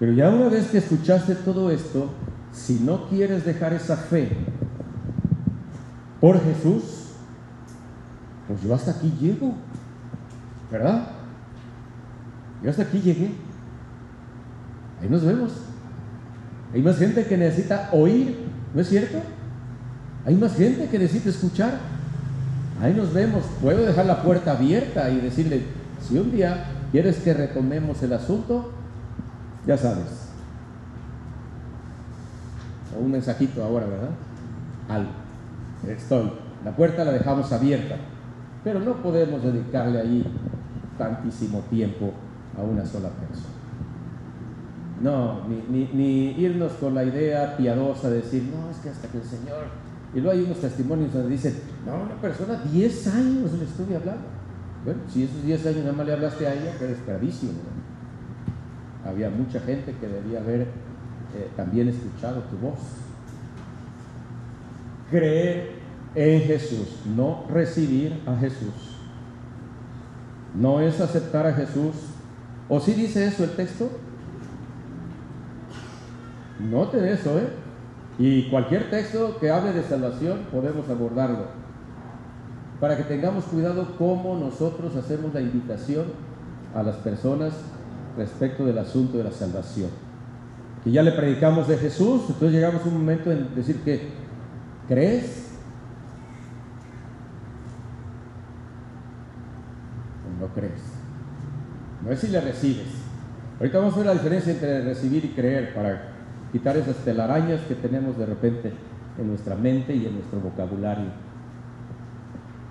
Pero ya una vez que escuchaste todo esto, si no quieres dejar esa fe por Jesús, pues yo hasta aquí llego, ¿verdad? Yo hasta aquí llegué. Ahí nos vemos. Hay más gente que necesita oír, ¿no es cierto? Hay más gente que necesita escuchar. Ahí nos vemos. Puedo dejar la puerta abierta y decirle, si un día quieres que retomemos el asunto, ya sabes. O un mensajito ahora, ¿verdad? Algo. Estoy. La puerta la dejamos abierta, pero no podemos dedicarle ahí tantísimo tiempo a una sola persona. No, ni, ni, irnos con la idea piadosa de decir, no, es que hasta que el Señor... Y luego hay unos testimonios donde dicen, no, una persona 10 años le estuve hablando. Bueno, si esos 10 años nada más le hablaste a ella, eres gravísimo. ¿no? Había mucha gente que debía haber eh, también escuchado tu voz. Creer en Jesús, no recibir a Jesús. No es aceptar a Jesús. ¿O si dice eso el texto? Note eso, ¿eh? Y cualquier texto que hable de salvación podemos abordarlo. Para que tengamos cuidado cómo nosotros hacemos la invitación a las personas respecto del asunto de la salvación. Que ya le predicamos de Jesús, entonces llegamos a un momento en decir que, ¿crees? ¿O no crees? No es si le recibes. Ahorita vamos a ver la diferencia entre recibir y creer para quitar esas telarañas que tenemos de repente en nuestra mente y en nuestro vocabulario.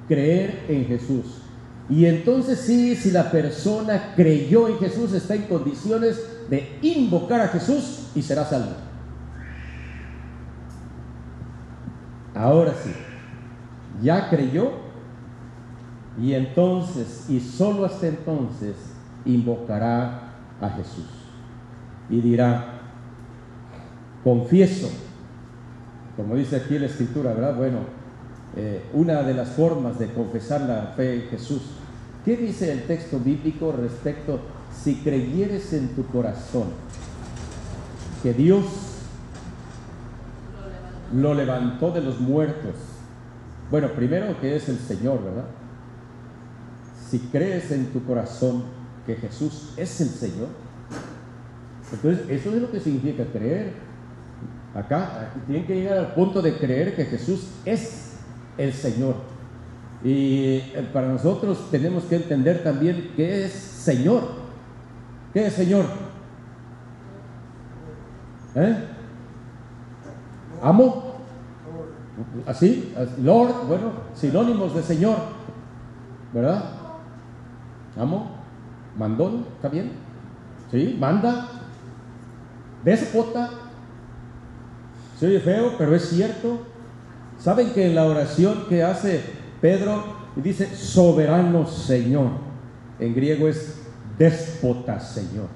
Creer en Jesús Y entonces sí, si la persona creyó en Jesús, está en condiciones de invocar a Jesús y será salvo. Ahora sí, ya creyó y entonces, y solo hasta entonces, invocará a Jesús y dirá, confieso, como dice aquí la escritura, ¿verdad? Bueno, eh, una de las formas de confesar la fe en Jesús. ¿Qué dice el texto bíblico respecto si creyeres en tu corazón que Dios lo levantó de los muertos? Bueno, primero que es el Señor, ¿verdad? Si crees en tu corazón que Jesús es el Señor, entonces eso es lo que significa creer. Acá tienen que llegar al punto de creer que Jesús es el Señor. Y eh, para nosotros tenemos que entender también qué es Señor. ¿Qué es Señor? ¿Eh? ¿Amo? ¿Así? Lord, bueno, sinónimos de Señor. ¿Verdad? ¿Amo? ¿Mandón? ¿Está bien? ¿Sí? ¿Manda? ¿Déspota? Se oye feo, pero es cierto. ¿Saben que en la oración que hace Pedro dice soberano Señor? En griego es déspota Señor.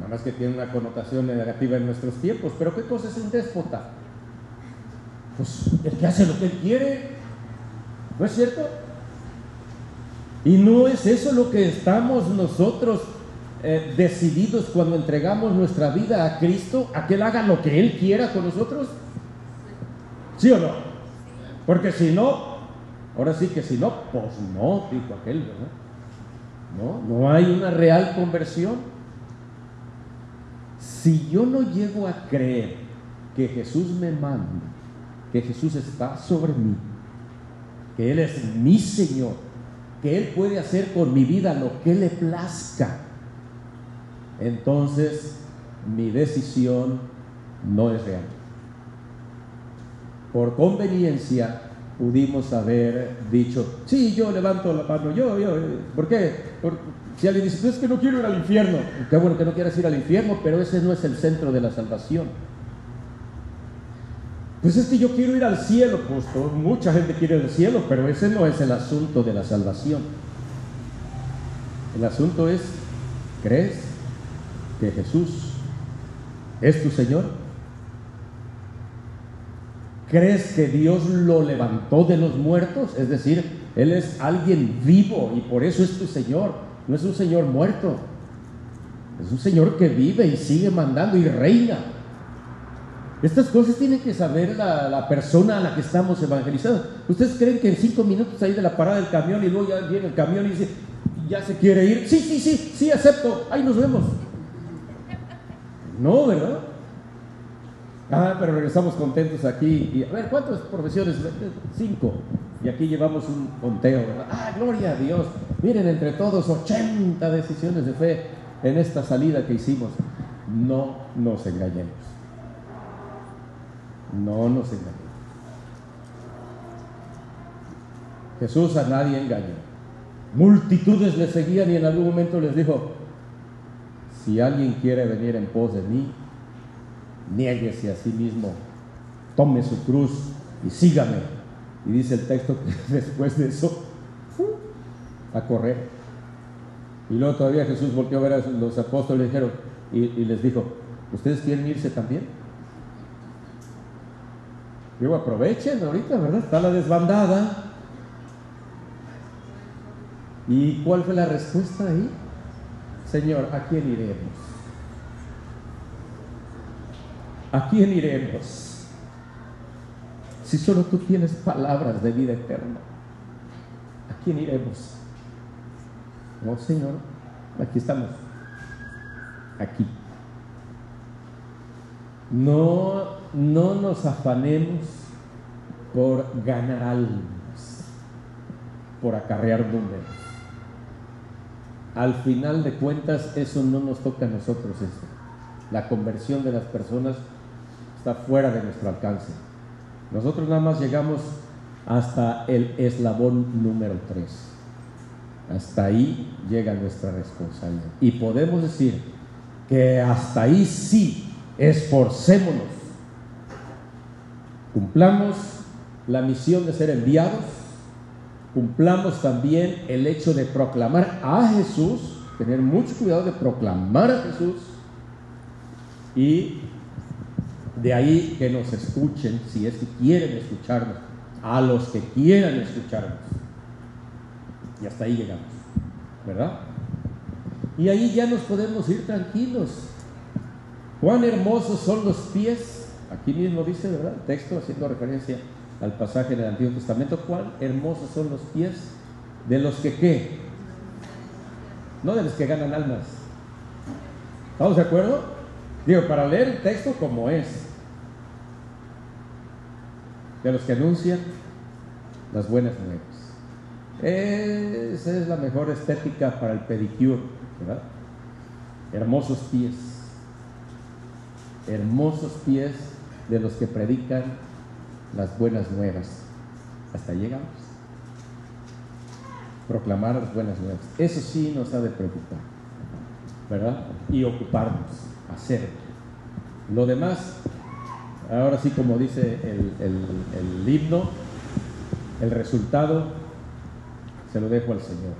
Nada más que tiene una connotación negativa en nuestros tiempos, pero ¿qué cosa es un déspota? Pues el que hace lo que él quiere, ¿no es cierto? Y no es eso lo que estamos nosotros eh, decididos cuando entregamos nuestra vida a Cristo, a que Él haga lo que Él quiera con nosotros. ¿Sí o no? Porque si no, ahora sí que si no, pues no, dijo aquel, ¿verdad? No, no hay una real conversión. Si yo no llego a creer que Jesús me manda, que Jesús está sobre mí, que Él es mi Señor, que Él puede hacer con mi vida lo que le plazca, entonces mi decisión no es real. Por conveniencia pudimos haber dicho, sí, yo levanto la mano, yo, yo, ¿por qué? si alguien dice, es que no quiero ir al infierno, qué bueno que no quieras ir al infierno, pero ese no es el centro de la salvación. Pues es que yo quiero ir al cielo, pues mucha gente quiere ir al cielo, pero ese no es el asunto de la salvación. El asunto es, ¿crees que Jesús es tu Señor? ¿Crees que Dios lo levantó de los muertos? Es decir, Él es alguien vivo y por eso es tu Señor. No es un Señor muerto. Es un Señor que vive y sigue mandando y reina. Estas cosas tiene que saber la, persona a la que estamos evangelizando. ¿Ustedes creen que en cinco minutos ahí de la parada del camión y luego ya viene el camión y dice, ya se quiere ir? Sí, sí, sí, sí, acepto. Ahí nos vemos. No, ¿verdad? Ah, pero regresamos contentos aquí. A ver, ¿cuántas profesiones? Cinco. Y aquí llevamos un conteo, ¿verdad? Ah, gloria a Dios. Miren, entre todos, 80 decisiones de fe en esta salida que hicimos. No nos engañemos. No nos engañemos. Jesús a nadie engañó. Multitudes le seguían y en algún momento les dijo, si alguien quiere venir en pos de mí, niéguese a sí mismo, tome su cruz y sígame. Y dice el texto que después de eso, a correr. Y luego todavía Jesús volvió a ver a los apóstoles y, les dijo, ¿ustedes quieren irse también? Digo, aprovechen ahorita, ¿verdad? Está la desbandada. ¿Y cuál fue la respuesta ahí? Señor, ¿a quién iremos? ¿A quién iremos? Si solo tú tienes palabras de vida eterna, ¿a quién iremos? No, Señor, aquí estamos. Aquí. No, no nos afanemos por ganar almas, por acarrear números al final de cuentas eso no nos toca a nosotros esto. La conversión de las personas está fuera de nuestro alcance. Nosotros nada más llegamos hasta el eslabón número 3. Hasta ahí llega nuestra responsabilidad. Y podemos decir que hasta ahí sí, esforcémonos, cumplamos la misión de ser enviados, cumplamos también el hecho de proclamar a Jesús, tener mucho cuidado de proclamar a Jesús y de ahí que nos escuchen, si es que quieren escucharnos, a los que quieran escucharnos. Y hasta ahí llegamos, ¿verdad? Y ahí ya nos podemos ir tranquilos. Cuán hermosos son los pies. Aquí mismo dice, ¿verdad? El texto haciendo referencia al pasaje del Antiguo Testamento. Cuán hermosos son los pies de los que qué. No de los que ganan almas. ¿Estamos de acuerdo? Digo, para leer el texto como es. De los que anuncian las buenas nuevas. Esa es la mejor estética para el pedicure, ¿verdad? Hermosos pies. Hermosos pies de los que predican las buenas nuevas. Hasta llegamos. Proclamar las buenas nuevas. Eso sí nos ha de preocupar, ¿verdad? Y ocuparnos, hacer. Lo demás, ahora sí como dice el, el himno, el resultado se lo dejo al Señor.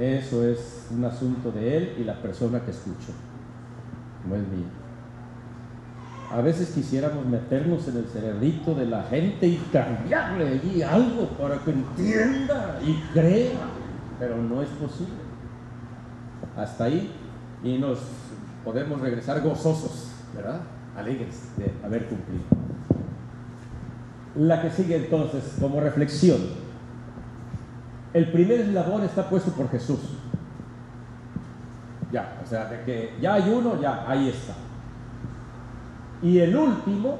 Eso es un asunto de Él y la persona que escucho, no es mío. A veces quisiéramos meternos en el cerebrito de la gente y cambiarle allí algo para que entienda y crea, pero no es posible. Hasta ahí y nos podemos regresar gozosos, ¿verdad? Alegres de haber cumplido. La que sigue entonces como reflexión. El primer eslabón está puesto por Jesús. Ya, o sea, de que ya hay uno, ya, ahí está. Y el último,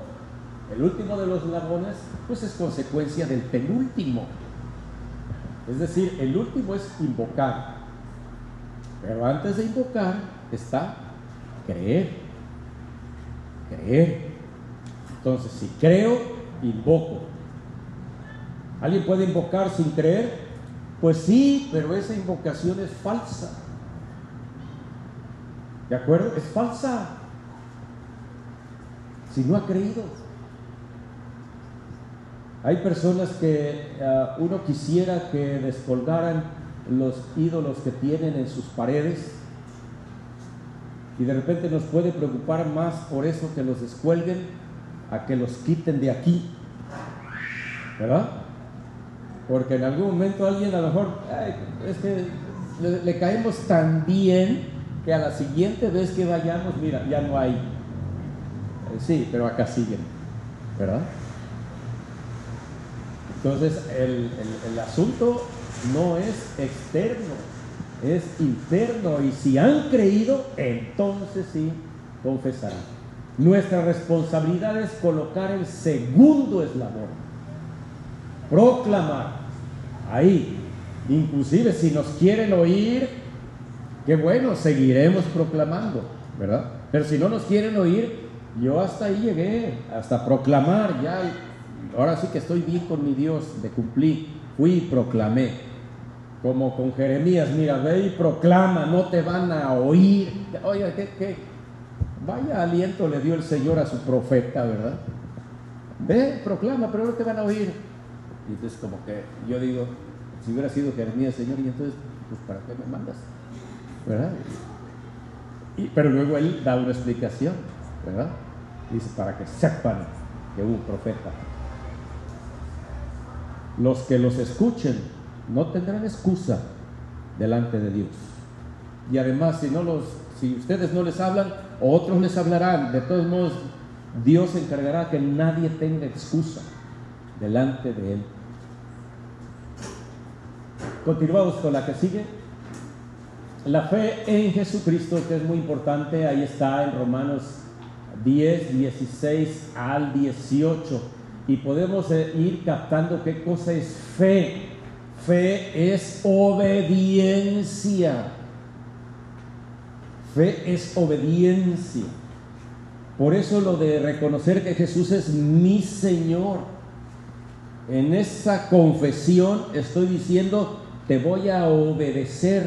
el último de los eslabones, pues es consecuencia del penúltimo. Es decir, el último es invocar. Pero antes de invocar está creer. Creer. Entonces, si creo, invoco. ¿Alguien puede invocar sin creer? Pues sí, pero esa invocación es falsa. ¿De acuerdo? Es falsa. Si no ha creído. Hay personas que uh, uno quisiera que descolgaran los ídolos que tienen en sus paredes y de repente nos puede preocupar más por eso que los descuelguen a que los quiten de aquí. ¿Verdad? Porque en algún momento alguien a lo mejor, le, caemos tan bien que a la siguiente vez que vayamos, mira, ya no hay. Eh, sí, pero acá siguen. ¿Verdad? Entonces el, el asunto no es externo, es interno. Y si han creído, entonces sí confesarán. Nuestra responsabilidad es colocar el segundo eslabón, proclamar. Ahí, inclusive si nos quieren oír, qué bueno, seguiremos proclamando, ¿verdad? Pero si no nos quieren oír, yo hasta ahí llegué, hasta proclamar, ya, ahora sí que estoy bien con mi Dios, de cumplir, fui y proclamé. Como con Jeremías, mira, ve y proclama, no te van a oír. Oye, ¿qué, qué? Vaya aliento le dio el Señor a su profeta, ¿verdad? Ve, proclama, pero no te van a oír. Y entonces como que yo digo, si hubiera sido Jeremías, Señor, y entonces, pues ¿para qué me mandas? ¿Verdad? Y, pero luego él da una explicación, ¿verdad? Dice, para que sepan que hubo un profeta. Los que los escuchen no tendrán excusa delante de Dios. Y además, si no los, si ustedes no les hablan, otros les hablarán. De todos modos, Dios encargará que nadie tenga excusa delante de Él. Continuamos con la que sigue. La fe en Jesucristo, que es muy importante, ahí está en Romanos 10, 16 al 18. Y podemos ir captando qué cosa es fe. Fe es obediencia. Fe es obediencia. Por eso lo de reconocer que Jesús es mi Señor. En esa confesión estoy diciendo, te voy a obedecer,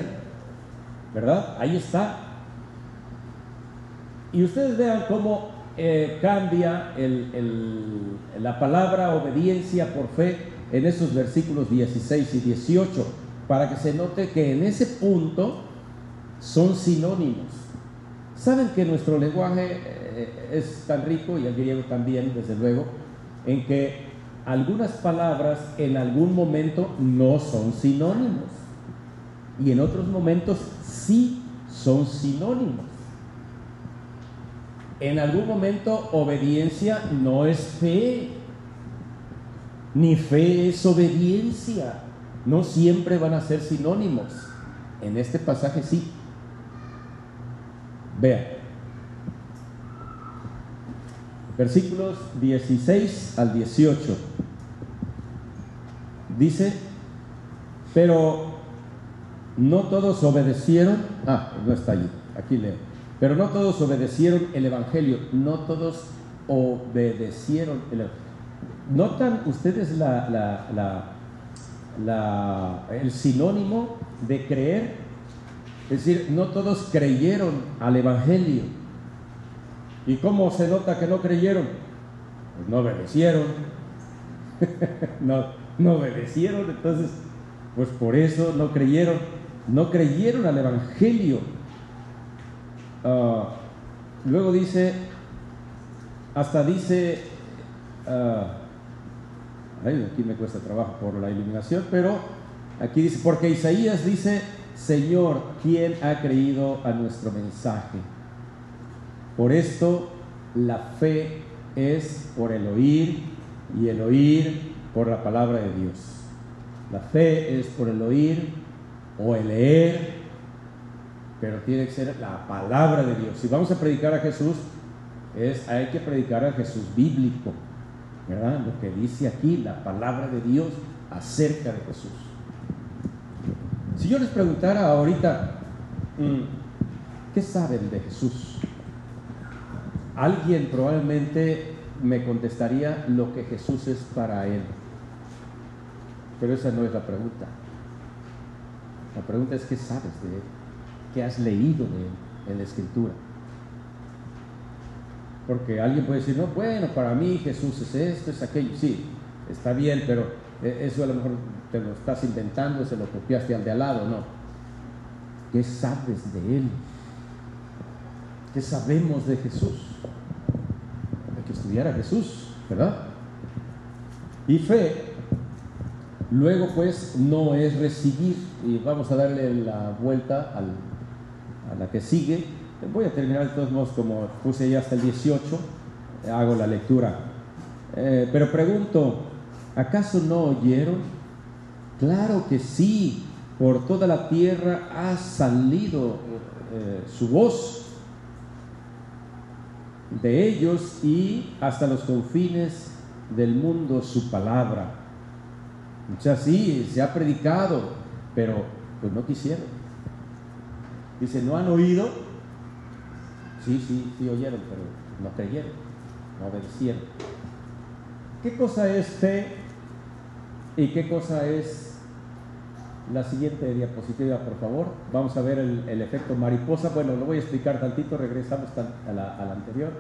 ¿verdad? Ahí está. Y ustedes vean cómo eh, cambia la palabra obediencia por fe en esos versículos 16 y 18, para que se note que en ese punto son sinónimos. Saben que nuestro lenguaje eh, es tan rico, y el griego también, desde luego, en que algunas palabras en algún momento no son sinónimos y en otros momentos sí son sinónimos. En algún momento obediencia no es fe, ni fe es obediencia. No siempre van a ser sinónimos. En este pasaje sí. Vean. Versículos 16 al 18. Dice, pero no todos obedecieron, ah, no está allí, aquí leo, pero no todos obedecieron el Evangelio, no todos obedecieron el Evangelio. ¿Notan ustedes la, la, el sinónimo de creer? Es decir, no todos creyeron al Evangelio. ¿Y cómo se nota que no creyeron? Pues no obedecieron. no, obedecieron, entonces, pues por eso no creyeron, no creyeron al Evangelio. Ah, luego dice, hasta dice, uh, aquí me cuesta trabajo por la iluminación, pero aquí dice, porque Isaías dice, Señor, ¿quién ha creído a nuestro mensaje? Por esto la fe es por el oír y el oír por la palabra de Dios. La fe es por el oír o el leer, pero tiene que ser la palabra de Dios. Si vamos a predicar a Jesús, es, hay que predicar a Jesús bíblico, Lo que dice aquí, la palabra de Dios acerca de Jesús. Si yo les preguntara ahorita, mm, ¿qué saben de Jesús? Alguien probablemente me contestaría lo que Jesús es para él. Pero esa no es la pregunta. La pregunta es qué sabes de Él, qué has leído de Él en la Escritura. Porque alguien puede decir, no, bueno, para mí Jesús es esto, es aquello. Sí, está bien, pero e, eso a lo mejor te lo estás inventando, se lo copiaste al de al lado, no. ¿Qué sabes de Él? ¿Qué sabemos de Jesús? Hay que estudiar a Jesús, ¿verdad? Y fe Luego pues no es recibir, y vamos a darle la vuelta a la que sigue. Voy a terminar de todos modos como puse ya hasta el 18, hago la lectura. Eh, pero pregunto, ¿acaso no oyeron? Claro que sí, por toda la tierra ha salido eh, su voz de ellos y hasta los confines del mundo su palabra. O sí, se ha predicado, pero pues no quisieron. Dice, ¿no han oído? Sí, sí, sí oyeron, pero no creyeron, no obedecieron. ¿Qué cosa es fe y qué cosa es la siguiente diapositiva, por favor? Vamos a ver el, efecto mariposa. Bueno, lo voy a explicar tantito, regresamos a la, a la anterior.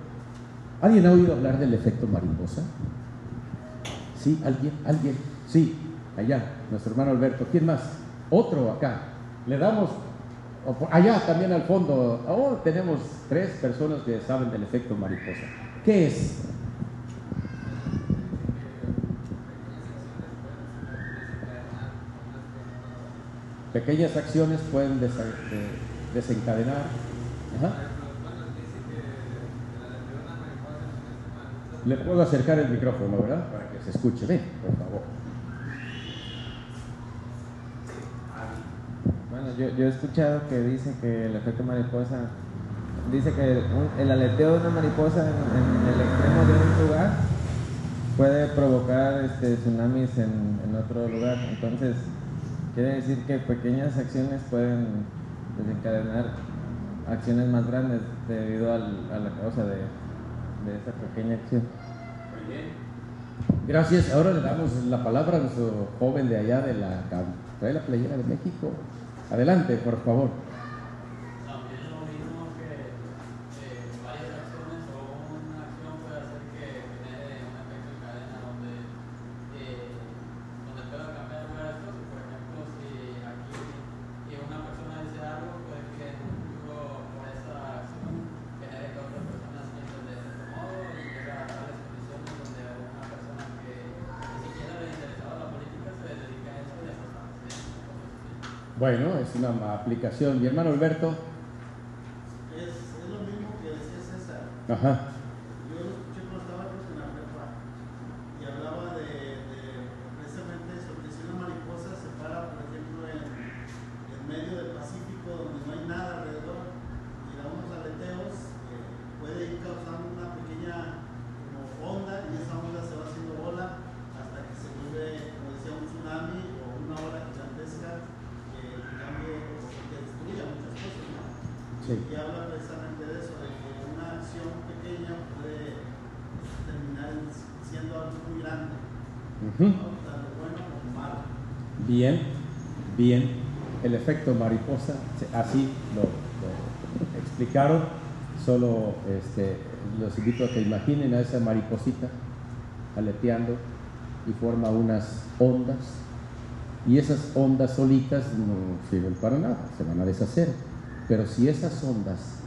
¿Alguien ha oído hablar del efecto mariposa? ¿Sí? ¿Alguien? ¿Alguien? Sí, allá, nuestro hermano Alberto. ¿Quién más? Otro acá. Le damos, allá también al fondo, oh, tenemos tres personas que saben del efecto mariposa. ¿Qué es? Pequeñas acciones pueden desencadenar. Le puedo acercar el micrófono, ¿verdad? Para que se escuche. Ven, por favor. Yo, he escuchado que dice que el efecto mariposa, dice que el aleteo de una mariposa en, el extremo de un lugar puede provocar este, tsunamis en, otro lugar. Entonces, quiere decir que pequeñas acciones pueden desencadenar acciones más grandes debido a la causa de, de esa pequeña acción. Muy bien. Gracias. Ahora le damos la palabra a nuestro joven de allá de la, trae la playera de México. Adelante, por favor. Es una aplicación. Mi hermano Alberto. Es, es lo mismo que decía César. Ajá. Mariposa, así lo, explicaron. Solo este, los invito a que imaginen a esa mariposita aleteando y forma unas ondas. Y esas ondas solitas no sirven para nada, se van a deshacer. Pero si esas ondas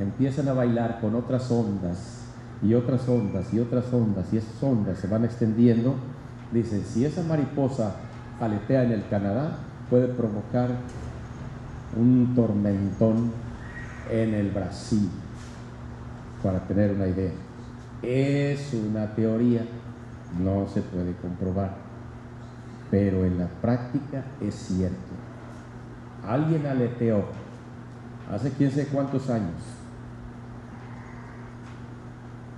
empiezan a bailar con otras ondas y otras ondas y otras ondas y esas ondas se van extendiendo, dicen, si esa mariposa aletea en el Canadá, puede provocar un tormentón en el Brasil, para tener una idea. Es una teoría, no se puede comprobar, pero en la práctica es cierto. Alguien aleteó hace quién sé cuántos años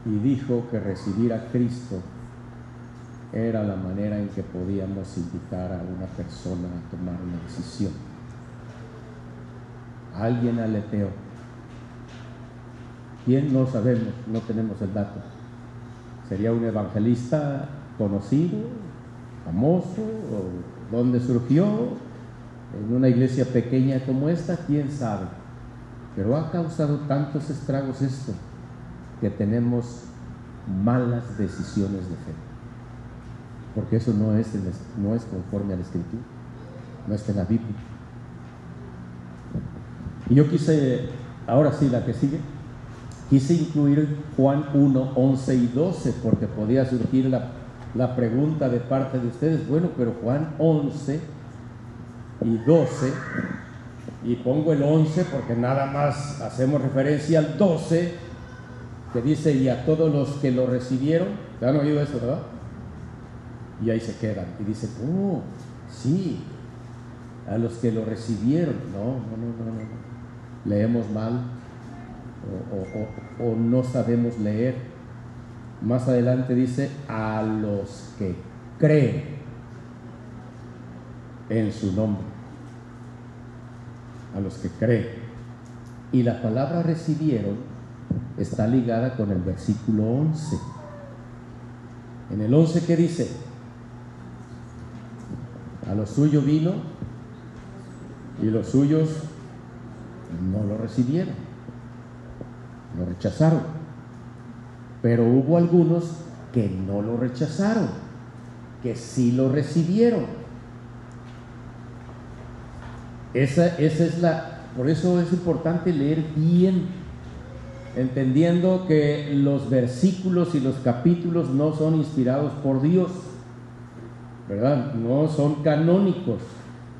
y dijo que recibir a Cristo era la manera en que podíamos invitar a una persona a tomar una decisión. Alguien aleteó. ¿Quién? No sabemos, no tenemos el dato. ¿Sería un evangelista conocido, famoso? ¿O ¿Dónde surgió? ¿En una iglesia pequeña como esta? ¿Quién sabe? Pero ha causado tantos estragos esto que tenemos malas decisiones de fe porque eso no es, no es conforme a la escritura, no está en la Biblia. Y yo quise, ahora sí, la que sigue, quise incluir Juan 1, 11 y 12, porque podía surgir la, la pregunta de parte de ustedes, bueno, pero Juan 11 y 12, y pongo el 11 porque nada más hacemos referencia al 12, que dice, y a todos los que lo recibieron, ¿te han oído eso, verdad? Y ahí se quedan. Y dicen, oh, sí, a los que lo recibieron. No, no, no, no, no. Leemos mal o, no sabemos leer. Más adelante dice, a los que creen en su nombre. A los que creen. Y la palabra recibieron está ligada con el versículo 11. En el 11 que dice, a lo suyo vino y los suyos no lo recibieron, lo rechazaron. Pero hubo algunos que no lo rechazaron, que sí lo recibieron. Esa, esa es la, por eso es importante leer bien, entendiendo que los versículos y los capítulos no son inspirados por Dios ¿verdad? No son canónicos.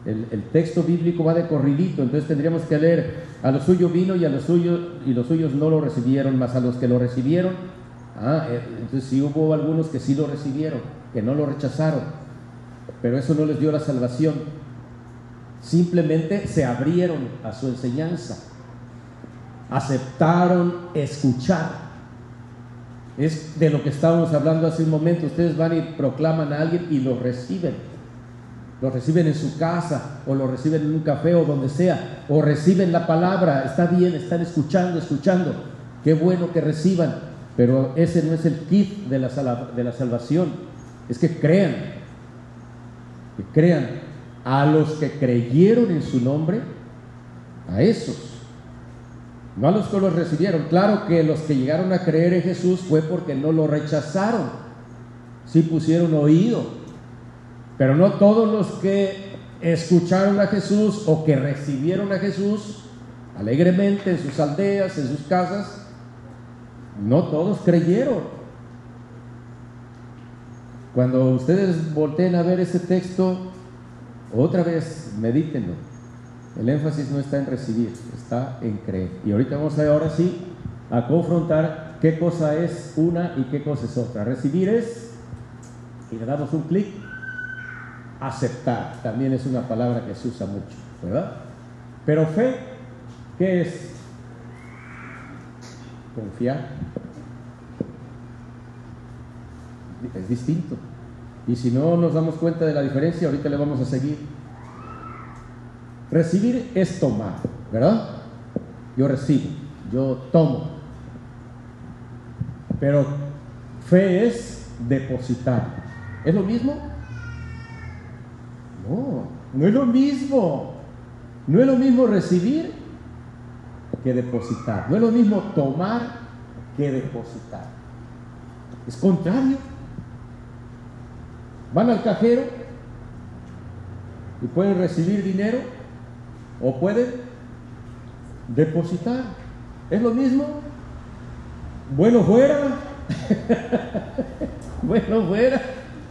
El, texto bíblico va de corridito, entonces tendríamos que leer, a lo suyo vino y a los suyos, y los suyos no lo recibieron, más a los que lo recibieron, ah, eh, entonces sí hubo algunos que sí lo recibieron, que no lo rechazaron, pero eso no les dio la salvación, simplemente se abrieron a su enseñanza, aceptaron escuchar es de lo que estábamos hablando hace un momento. Ustedes van y proclaman a alguien y lo reciben. Lo reciben en su casa o lo reciben en un café o donde sea. O reciben la palabra. Está bien, están escuchando, escuchando. Qué bueno que reciban. Pero ese no es el kit de la, de la salvación. es que crean, que crean a los que creyeron en su nombre, a esos, no a los que los recibieron. Claro que los que llegaron a creer en Jesús fue porque no lo rechazaron, sí pusieron oído, pero no todos los que escucharon a Jesús o que recibieron a Jesús alegremente en sus aldeas, en sus casas, no todos creyeron. Cuando ustedes volteen a ver ese texto, otra vez medítenlo. El énfasis no está en recibir, está en creer. Y ahorita vamos a ahora sí a confrontar qué cosa es una y qué cosa es otra. Recibir es, y le damos un clic, aceptar. También es una palabra que se usa mucho, ¿verdad? Pero fe, ¿qué es? Confiar. Es distinto. Y si no nos damos cuenta de la diferencia, ahorita le vamos a seguir. Recibir es tomar, ¿verdad? Yo recibo, yo tomo. Pero fe es depositar. ¿Es lo mismo? No, no es lo mismo. No es lo mismo recibir que depositar. No es lo mismo tomar que depositar. Es contrario. Van al cajero y pueden recibir dinero o pueden depositar. ¿Es lo mismo? Bueno fuera, bueno fuera,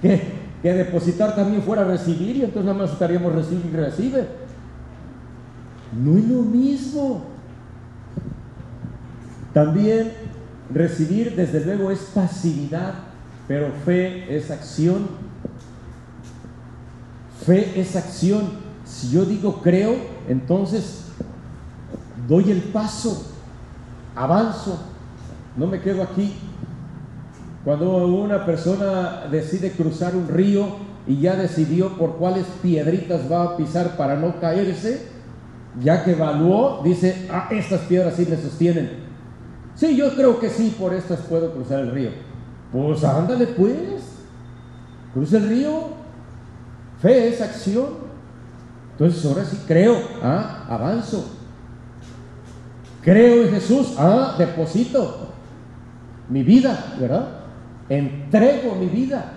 que, que depositar también fuera recibir y entonces nada más estaríamos recibir y recibe. No es lo mismo. También recibir desde luego es pasividad, pero fe es acción. Fe es acción. Si yo digo creo, entonces doy el paso, avanzo, no me quedo aquí. Cuando una persona decide cruzar un río y ya decidió por cuáles piedritas va a pisar para no caerse, ya que evaluó, dice, ah, estas piedras sí me sostienen. Sí, yo creo que sí, por estas puedo cruzar el río. Pues ándale pues, cruza el río. Fe es acción. Entonces ahora sí creo, ah, avanzo. Creo en Jesús, ah, deposito mi vida, ¿verdad? Entrego mi vida.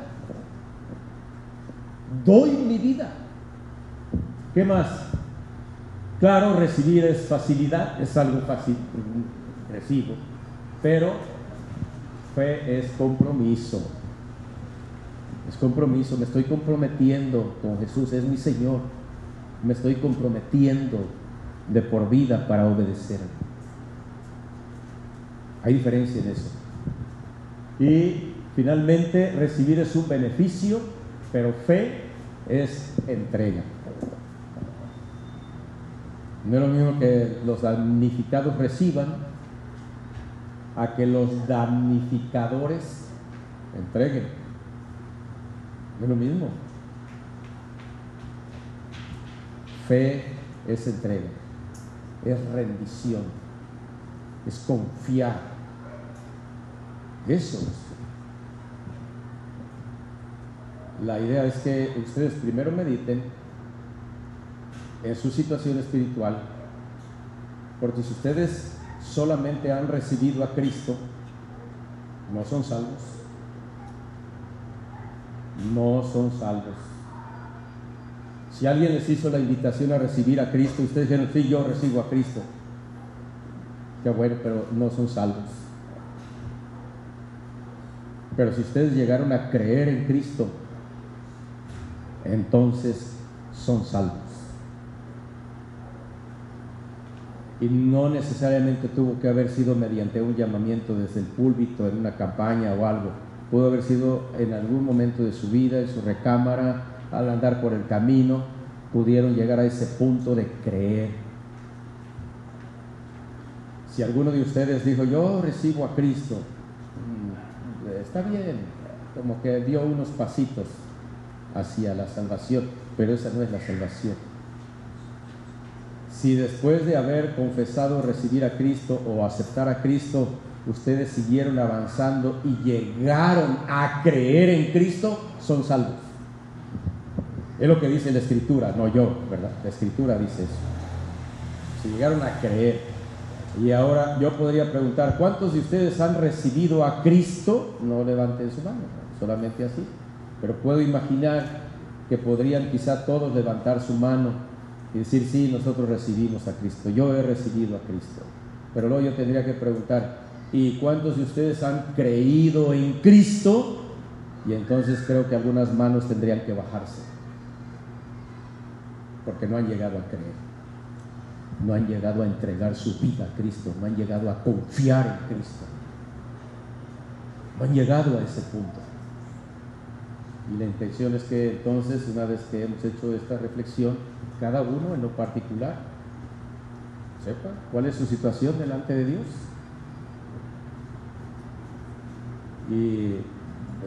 Doy mi vida. ¿Qué más? Claro, recibir es facilidad, es algo fácil, recibo, pero fe es compromiso. Es compromiso, me estoy comprometiendo con Jesús, es mi Señor. Me estoy comprometiendo de por vida para obedecer. Hay diferencia en eso. Y finalmente, recibir es un beneficio, pero fe es entrega. No es lo mismo que los damnificados reciban a que los damnificadores entreguen. No es lo mismo. Fe es entrega, es rendición, es confiar. Eso es. La idea es que ustedes primero mediten en su situación espiritual, porque si ustedes solamente han recibido a Cristo, no son salvos. No son salvos. Si alguien les hizo la invitación a recibir a Cristo, ustedes dijeron, sí, yo recibo a Cristo. Qué bueno, pero no son salvos. Pero si ustedes llegaron a creer en Cristo, entonces son salvos. Y no necesariamente tuvo que haber sido mediante un llamamiento desde el púlpito, en una campaña o algo. Pudo haber sido en algún momento de su vida, en su recámara, al andar por el camino, pudieron llegar a ese punto de creer. Si alguno de ustedes dijo, yo recibo a Cristo, mm, está bien, como que dio unos pasitos hacia la salvación, pero esa no es la salvación. Si después de haber confesado recibir a Cristo o aceptar a Cristo, ustedes siguieron avanzando y llegaron a creer en Cristo, son salvos. Es lo que dice la escritura, no yo, ¿verdad? La escritura dice eso. Si llegaron a creer. Y ahora yo podría preguntar, ¿cuántos de ustedes han recibido a Cristo? No levanten su mano, solamente así. Pero puedo imaginar que podrían quizá todos levantar su mano y decir, sí, nosotros recibimos a Cristo, yo he recibido a Cristo. Pero luego yo tendría que preguntar, ¿y cuántos de ustedes han creído en Cristo? Y entonces creo que algunas manos tendrían que bajarse, porque no han llegado a creer, no han llegado a entregar su vida a Cristo, no han llegado a confiar en Cristo, no han llegado a ese punto. Y la intención es que entonces, una vez que hemos hecho esta reflexión, cada uno en lo particular sepa cuál es su situación delante de Dios. Y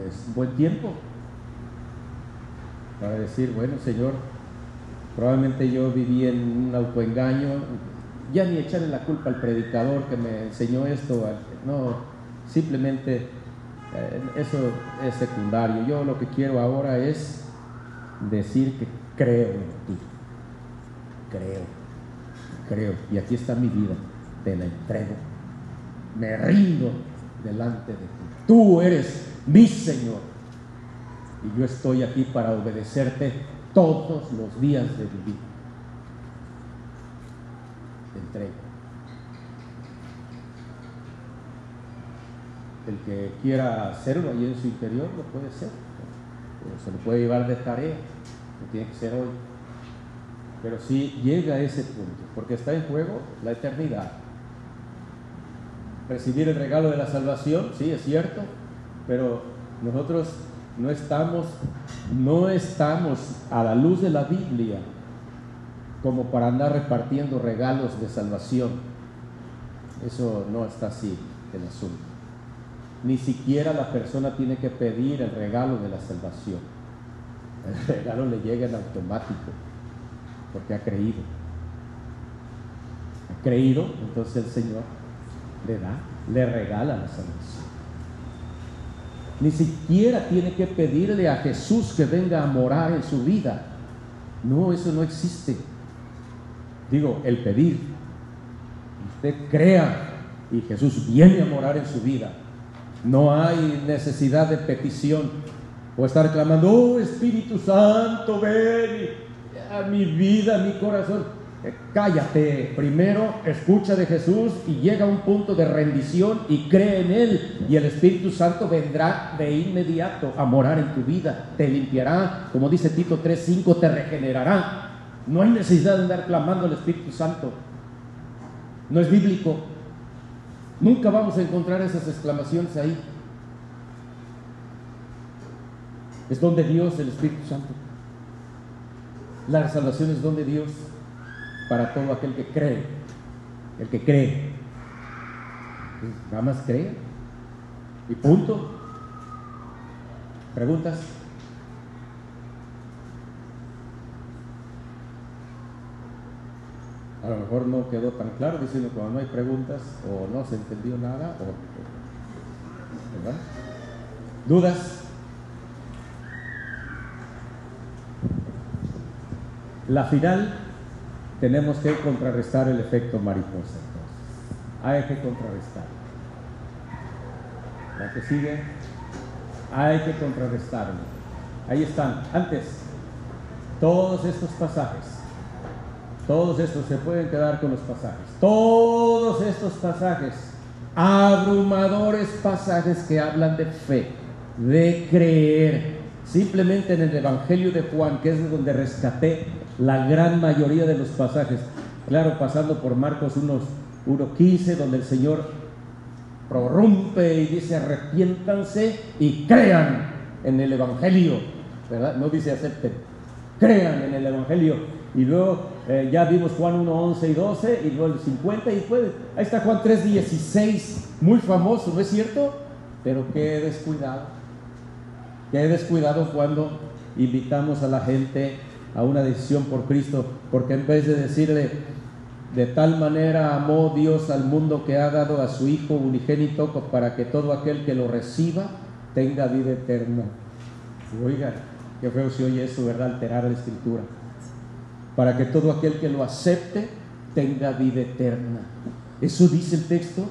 es buen tiempo para decir, bueno Señor, probablemente yo viví en un autoengaño, ya ni echarle la culpa al predicador que me enseñó esto, no, simplemente eso es secundario. Yo lo que quiero ahora es decir que creo en ti. Creo, creo. Y aquí está mi vida. Te la entrego. Me rindo delante de ti. Tú eres mi Señor. Y yo estoy aquí para obedecerte todos los días de mi vida. Te entrego. El que quiera hacerlo ahí en su interior lo puede hacer. Se lo puede llevar de tarea, no tiene que ser hoy. Pero sí llega a ese punto, porque está en juego la eternidad. Recibir el regalo de la salvación, sí, es cierto, pero nosotros no estamos, no estamos a la luz de la Biblia como para andar repartiendo regalos de salvación. Eso no está así el asunto. Ni siquiera la persona tiene que pedir el regalo de la salvación. El regalo le llega en automático, porque ha creído. Ha creído, entonces el Señor le da, le regala la salvación. Ni siquiera tiene que pedirle a Jesús que venga a morar en su vida. No, eso no existe. Digo, el pedir. Usted crea y Jesús viene a morar en su vida. No hay necesidad de petición o estar clamando, oh Espíritu Santo, ven a mi vida, a mi corazón. Eh, cállate, primero escucha de Jesús y llega a un punto de rendición y cree en Él y el Espíritu Santo vendrá de inmediato a morar en tu vida, te limpiará, como dice Tito 3:5, te regenerará. No hay necesidad de andar clamando al Espíritu Santo. No es bíblico. Nunca vamos a encontrar esas exclamaciones ahí. Es donde Dios, el Espíritu Santo. La salvación es donde Dios para todo aquel que cree. El que cree. Nada más cree. Y punto. ¿Preguntas? A lo mejor no quedó tan claro, diciendo cuando no hay preguntas o no se entendió nada, o, ¿verdad? ¿Dudas? La final tenemos que contrarrestar el efecto mariposa. Entonces. Hay que contrarrestar. La que sigue, hay que contrarrestarlo. Ahí están. Antes, todos estos pasajes todos estos se pueden quedar con los pasajes. Todos estos pasajes, abrumadores pasajes que hablan de fe, de creer. Simplemente en el Evangelio de Juan, que es de donde rescaté la gran mayoría de los pasajes. Claro, pasando por Marcos 1.15, donde el Señor prorrumpe y dice arrepiéntanse y crean en el Evangelio. ¿Verdad? No dice acepten, crean en el Evangelio y luego eh, ya vimos Juan 1, 11 y 12, y luego el 50, y después, ahí está Juan 3, 16, muy famoso, ¿no es cierto? Pero qué descuidado, qué descuidado cuando invitamos a la gente a una decisión por Cristo, porque en vez de decirle, De tal manera amó Dios al mundo que ha dado a su Hijo unigénito para que todo aquel que lo reciba tenga vida eterna. Oiga, qué feo se oye eso, ¿verdad? Alterar la escritura. Para que todo aquel que lo acepte tenga vida eterna. Eso dice el texto.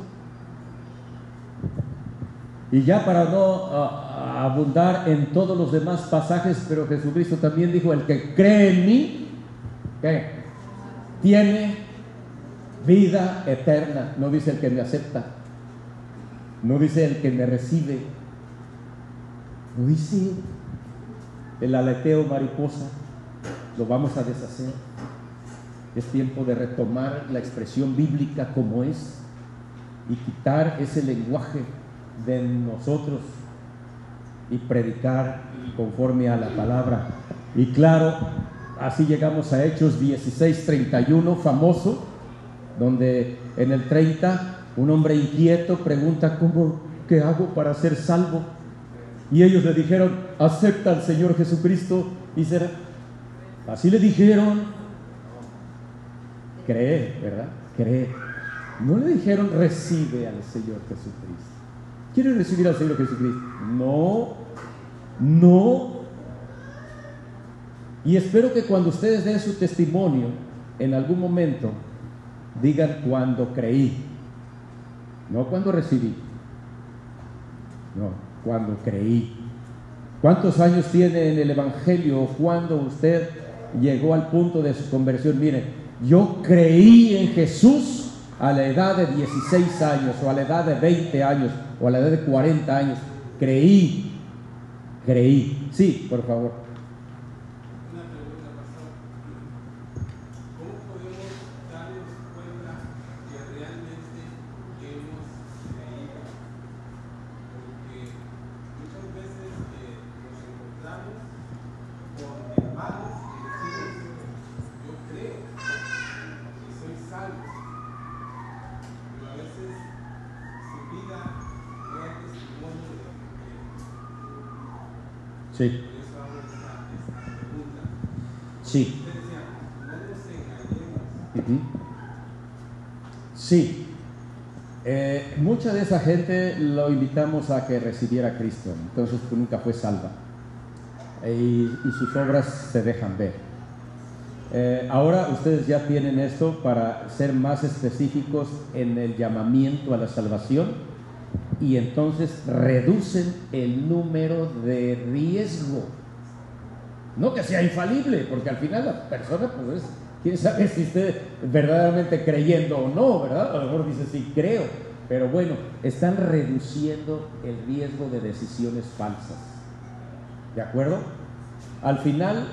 Y ya para no abundar en todos los demás pasajes, pero Jesucristo también dijo, el que cree en mí, ¿qué? Tiene vida eterna. No dice el que me acepta. No dice el que me recibe. No dice el aleteo mariposa. Lo vamos a deshacer. Es tiempo de retomar la expresión bíblica como es y quitar ese lenguaje de nosotros y predicar conforme a la palabra. Y claro, así llegamos a Hechos 16, 31, famoso, donde en el 30 un hombre inquieto pregunta, ¿cómo, qué hago para ser salvo? Y ellos le dijeron, acepta al Señor Jesucristo y será. Así le dijeron, cree, ¿verdad? Cree. No le dijeron, recibe al Señor Jesucristo. ¿Quieres recibir al Señor Jesucristo? No, no. Y espero que cuando ustedes den su testimonio, en algún momento, digan cuando creí, no cuando recibí, no, cuando creí. ¿Cuántos años tiene en el Evangelio cuando usted llegó al punto de su conversión? Mire, yo creí en Jesús a la edad de 16 años o a la edad de 20 años o a la edad de 40 años. Creí, creí. Sí, por favor. Una pregunta, pastor. ¿Cómo podemos darnos cuenta que realmente hemos creído? Porque muchas veces eh, nos encontramos con hermanos que decimos, yo creo y soy salvo. Pero a veces su vida no da testimonio de lo que creen. Sí, Por eso hago esta, esta pregunta. sí. Usted decía, no nos engañemos. Ujú. Sí. Eh, mucha de esa gente lo invitamos a que recibiera Cristo, entonces pues, nunca fue salva. Eh, y, sus obras se dejan ver. Eh, ahora ustedes ya tienen esto para ser más específicos en el llamamiento a la salvación y entonces reducen el número de riesgo. No que sea infalible, porque al final la persona, pues, es- quién sabe si esté verdaderamente creyendo o no, ¿verdad? A lo mejor dice, sí, creo. Pero bueno, están reduciendo el riesgo de decisiones falsas. ¿De acuerdo? Al final,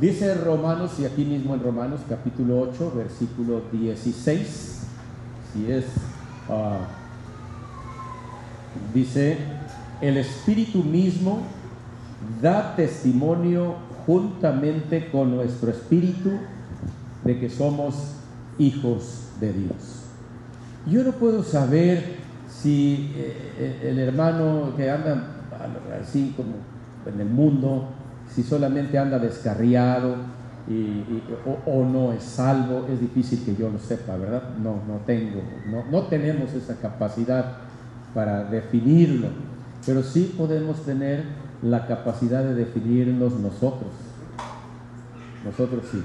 dice Romanos, y aquí mismo en Romanos capítulo 8, versículo 16, si es, ah, dice, el Espíritu mismo da testimonio juntamente con nuestro espíritu de que somos hijos de Dios. Yo no puedo saber si eh, el hermano que anda así como en el mundo, si solamente anda descarriado y- o, o no es salvo, es difícil que yo lo sepa, ¿verdad? No, no tengo, no, no tenemos esa capacidad para definirlo, pero sí podemos tener la capacidad de definirnos nosotros. Nosotros sí.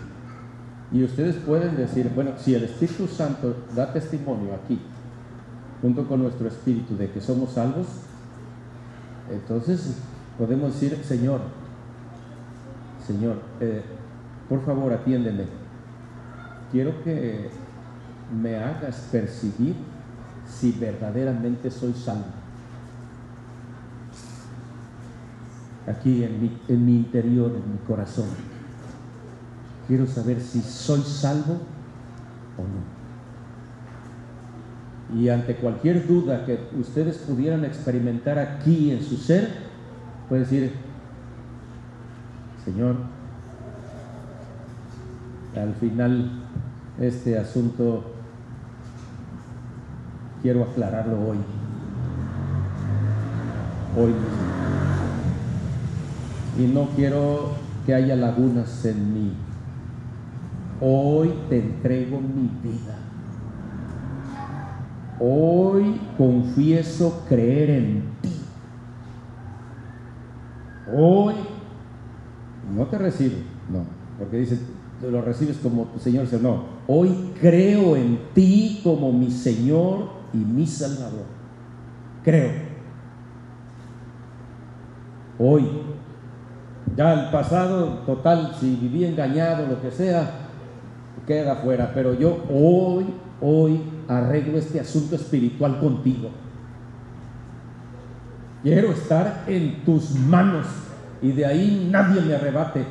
Y ustedes pueden decir, bueno, si el Espíritu Santo da testimonio aquí, junto con nuestro espíritu, de que somos salvos, entonces podemos decir, Señor, Señor, eh, por favor atiéndeme. Quiero que me hagas percibir si verdaderamente soy salvo. Aquí en mi, en mi interior, en mi corazón. Quiero saber si soy salvo o no. Y ante cualquier duda que ustedes pudieran experimentar aquí en su ser, puede decir, Señor, al final este asunto quiero aclararlo hoy, hoy mismo. Y no quiero que haya lagunas en mí. Hoy te entrego mi vida. Hoy confieso creer en ti. Hoy no te recibo, no, porque dice, lo recibes como tu Señor. No, hoy creo en ti como mi Señor y mi Salvador. Creo. Hoy. Ya el pasado, total, si viví engañado, lo que sea, queda fuera. Pero yo hoy, hoy arreglo este asunto espiritual contigo. Quiero estar en tus manos y de ahí nadie me arrebate.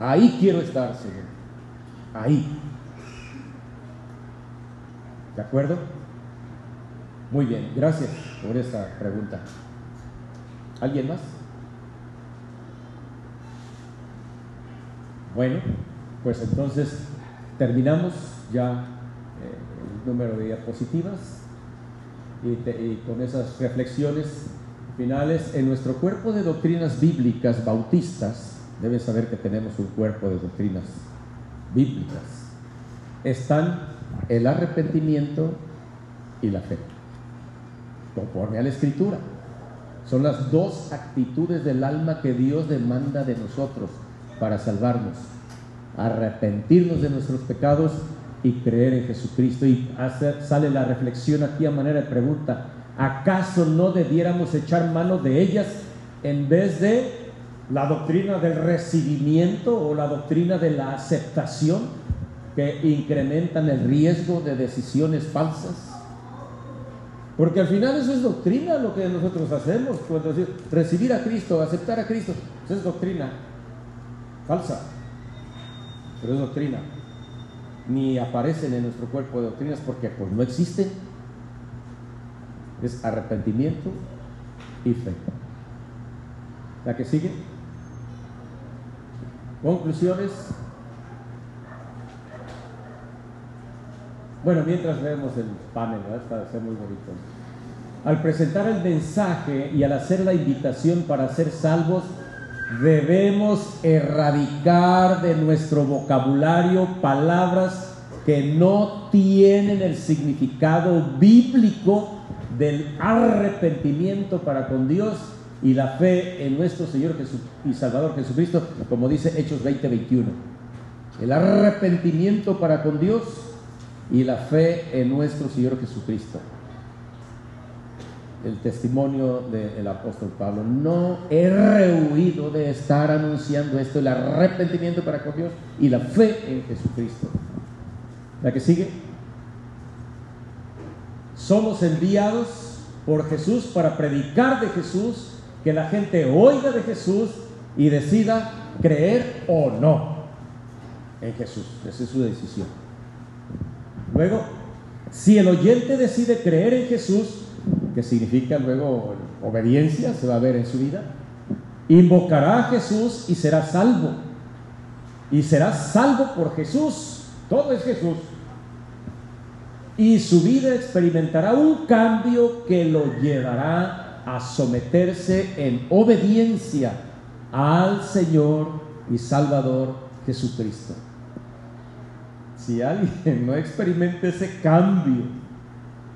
Ahí quiero estar, Señor. Ahí. ¿De acuerdo? Muy bien, gracias por esta pregunta. ¿Alguien más? Bueno, pues entonces terminamos ya eh, el número de diapositivas y, y con esas reflexiones finales en nuestro cuerpo de doctrinas bíblicas bautistas, debes saber que tenemos un cuerpo de doctrinas bíblicas, están el arrepentimiento y la fe, conforme a la escritura. Son las dos actitudes del alma que Dios demanda de nosotros para salvarnos. Arrepentirnos de nuestros pecados y creer en Jesucristo. Y hace- sale la reflexión aquí a manera de pregunta. ¿Acaso no debiéramos echar mano de ellas en vez de la doctrina del recibimiento o la doctrina de la aceptación que incrementan el riesgo de decisiones falsas? Porque al final eso es doctrina lo que nosotros hacemos. Cuando decimos recibir a Cristo, aceptar a Cristo, eso es doctrina falsa. Es doctrina. Ni aparecen en nuestro cuerpo de doctrinas porque pues no existen. Es arrepentimiento y fe. La que sigue. Conclusiones. Bueno, mientras vemos el panel, ¿verdad? Está muy bonito. Al presentar el mensaje y al hacer la invitación para ser salvos, debemos erradicar de nuestro vocabulario palabras que no tienen el significado bíblico del arrepentimiento para con Dios y la fe en nuestro Señor Jesu- y Salvador Jesucristo, como dice Hechos 20:21. El arrepentimiento para con Dios y la fe en nuestro Señor Jesucristo. El testimonio del apóstol Pablo. No he rehuido de estar anunciando esto, el arrepentimiento para con Dios y la fe en Jesucristo. La que sigue. Somos enviados por Jesús para predicar de Jesús, que la gente oiga de Jesús y decida creer o no en Jesús. Esa es su decisión. Luego, si el oyente decide creer en Jesús, que significa luego obediencia, se va a ver en su vida, invocará a Jesús y será salvo. Y será salvo por Jesús. Todo es Jesús. Y su vida experimentará un cambio que lo llevará a someterse en obediencia al Señor y Salvador Jesucristo. Si alguien no experimenta ese cambio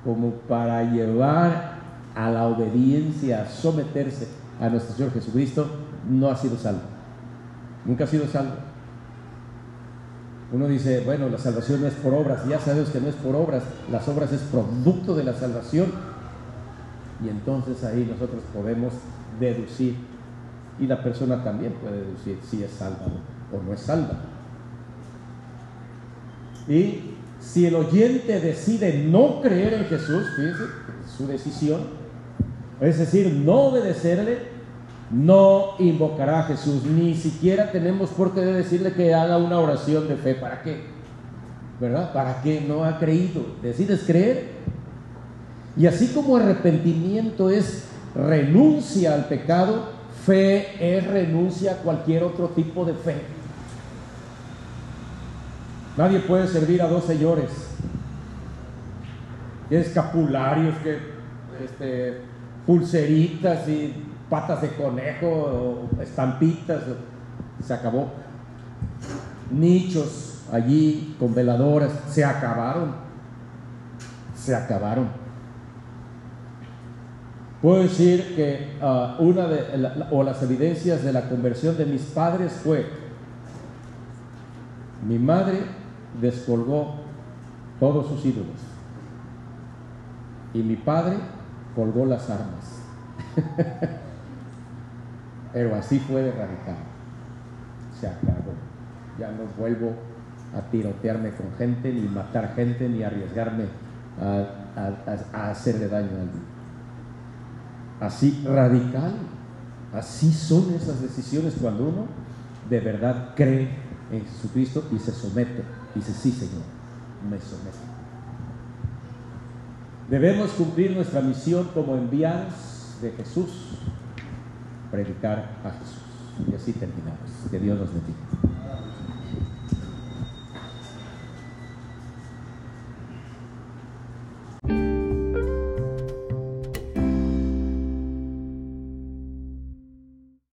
como para llevar a la obediencia, a someterse a nuestro Señor Jesucristo, no ha sido salvo. Nunca ha sido salvo. Uno dice, bueno, la salvación no es por obras, ya sabemos que no es por obras, las obras es producto de la salvación. Y entonces ahí nosotros podemos deducir, y la persona también puede deducir si es salva o no es salva. Y si el oyente decide no creer en Jesús, fíjense, su decisión, es decir, no obedecerle, no invocará a Jesús. Ni siquiera tenemos por qué decirle que haga una oración de fe. ¿Para qué? ¿Verdad? ¿Para qué no ha creído? ¿Decides creer? Y así como arrepentimiento es renuncia al pecado, fe es renuncia a cualquier otro tipo de fe. Nadie puede servir a dos señores. Escapularios, que este, pulseritas y patas de conejo, o estampitas, se acabó. Nichos, allí con veladoras, se acabaron. Se acabaron. Puedo decir que ah, una de o las evidencias de la conversión de mis padres fue mi madre descolgó todos sus ídolos y mi padre colgó las armas. Pero así fue de radical. Se acabó. Ya no vuelvo a tirotearme con gente, ni matar gente, ni arriesgarme a, a- hacerle daño a alguien. Así radical. Así son esas decisiones cuando uno de verdad cree en Jesucristo y se somete. Dice, sí Señor, me someto. Debemos cumplir nuestra misión como enviados de Jesús, predicar a Jesús. Y así terminamos. Que Dios nos bendiga.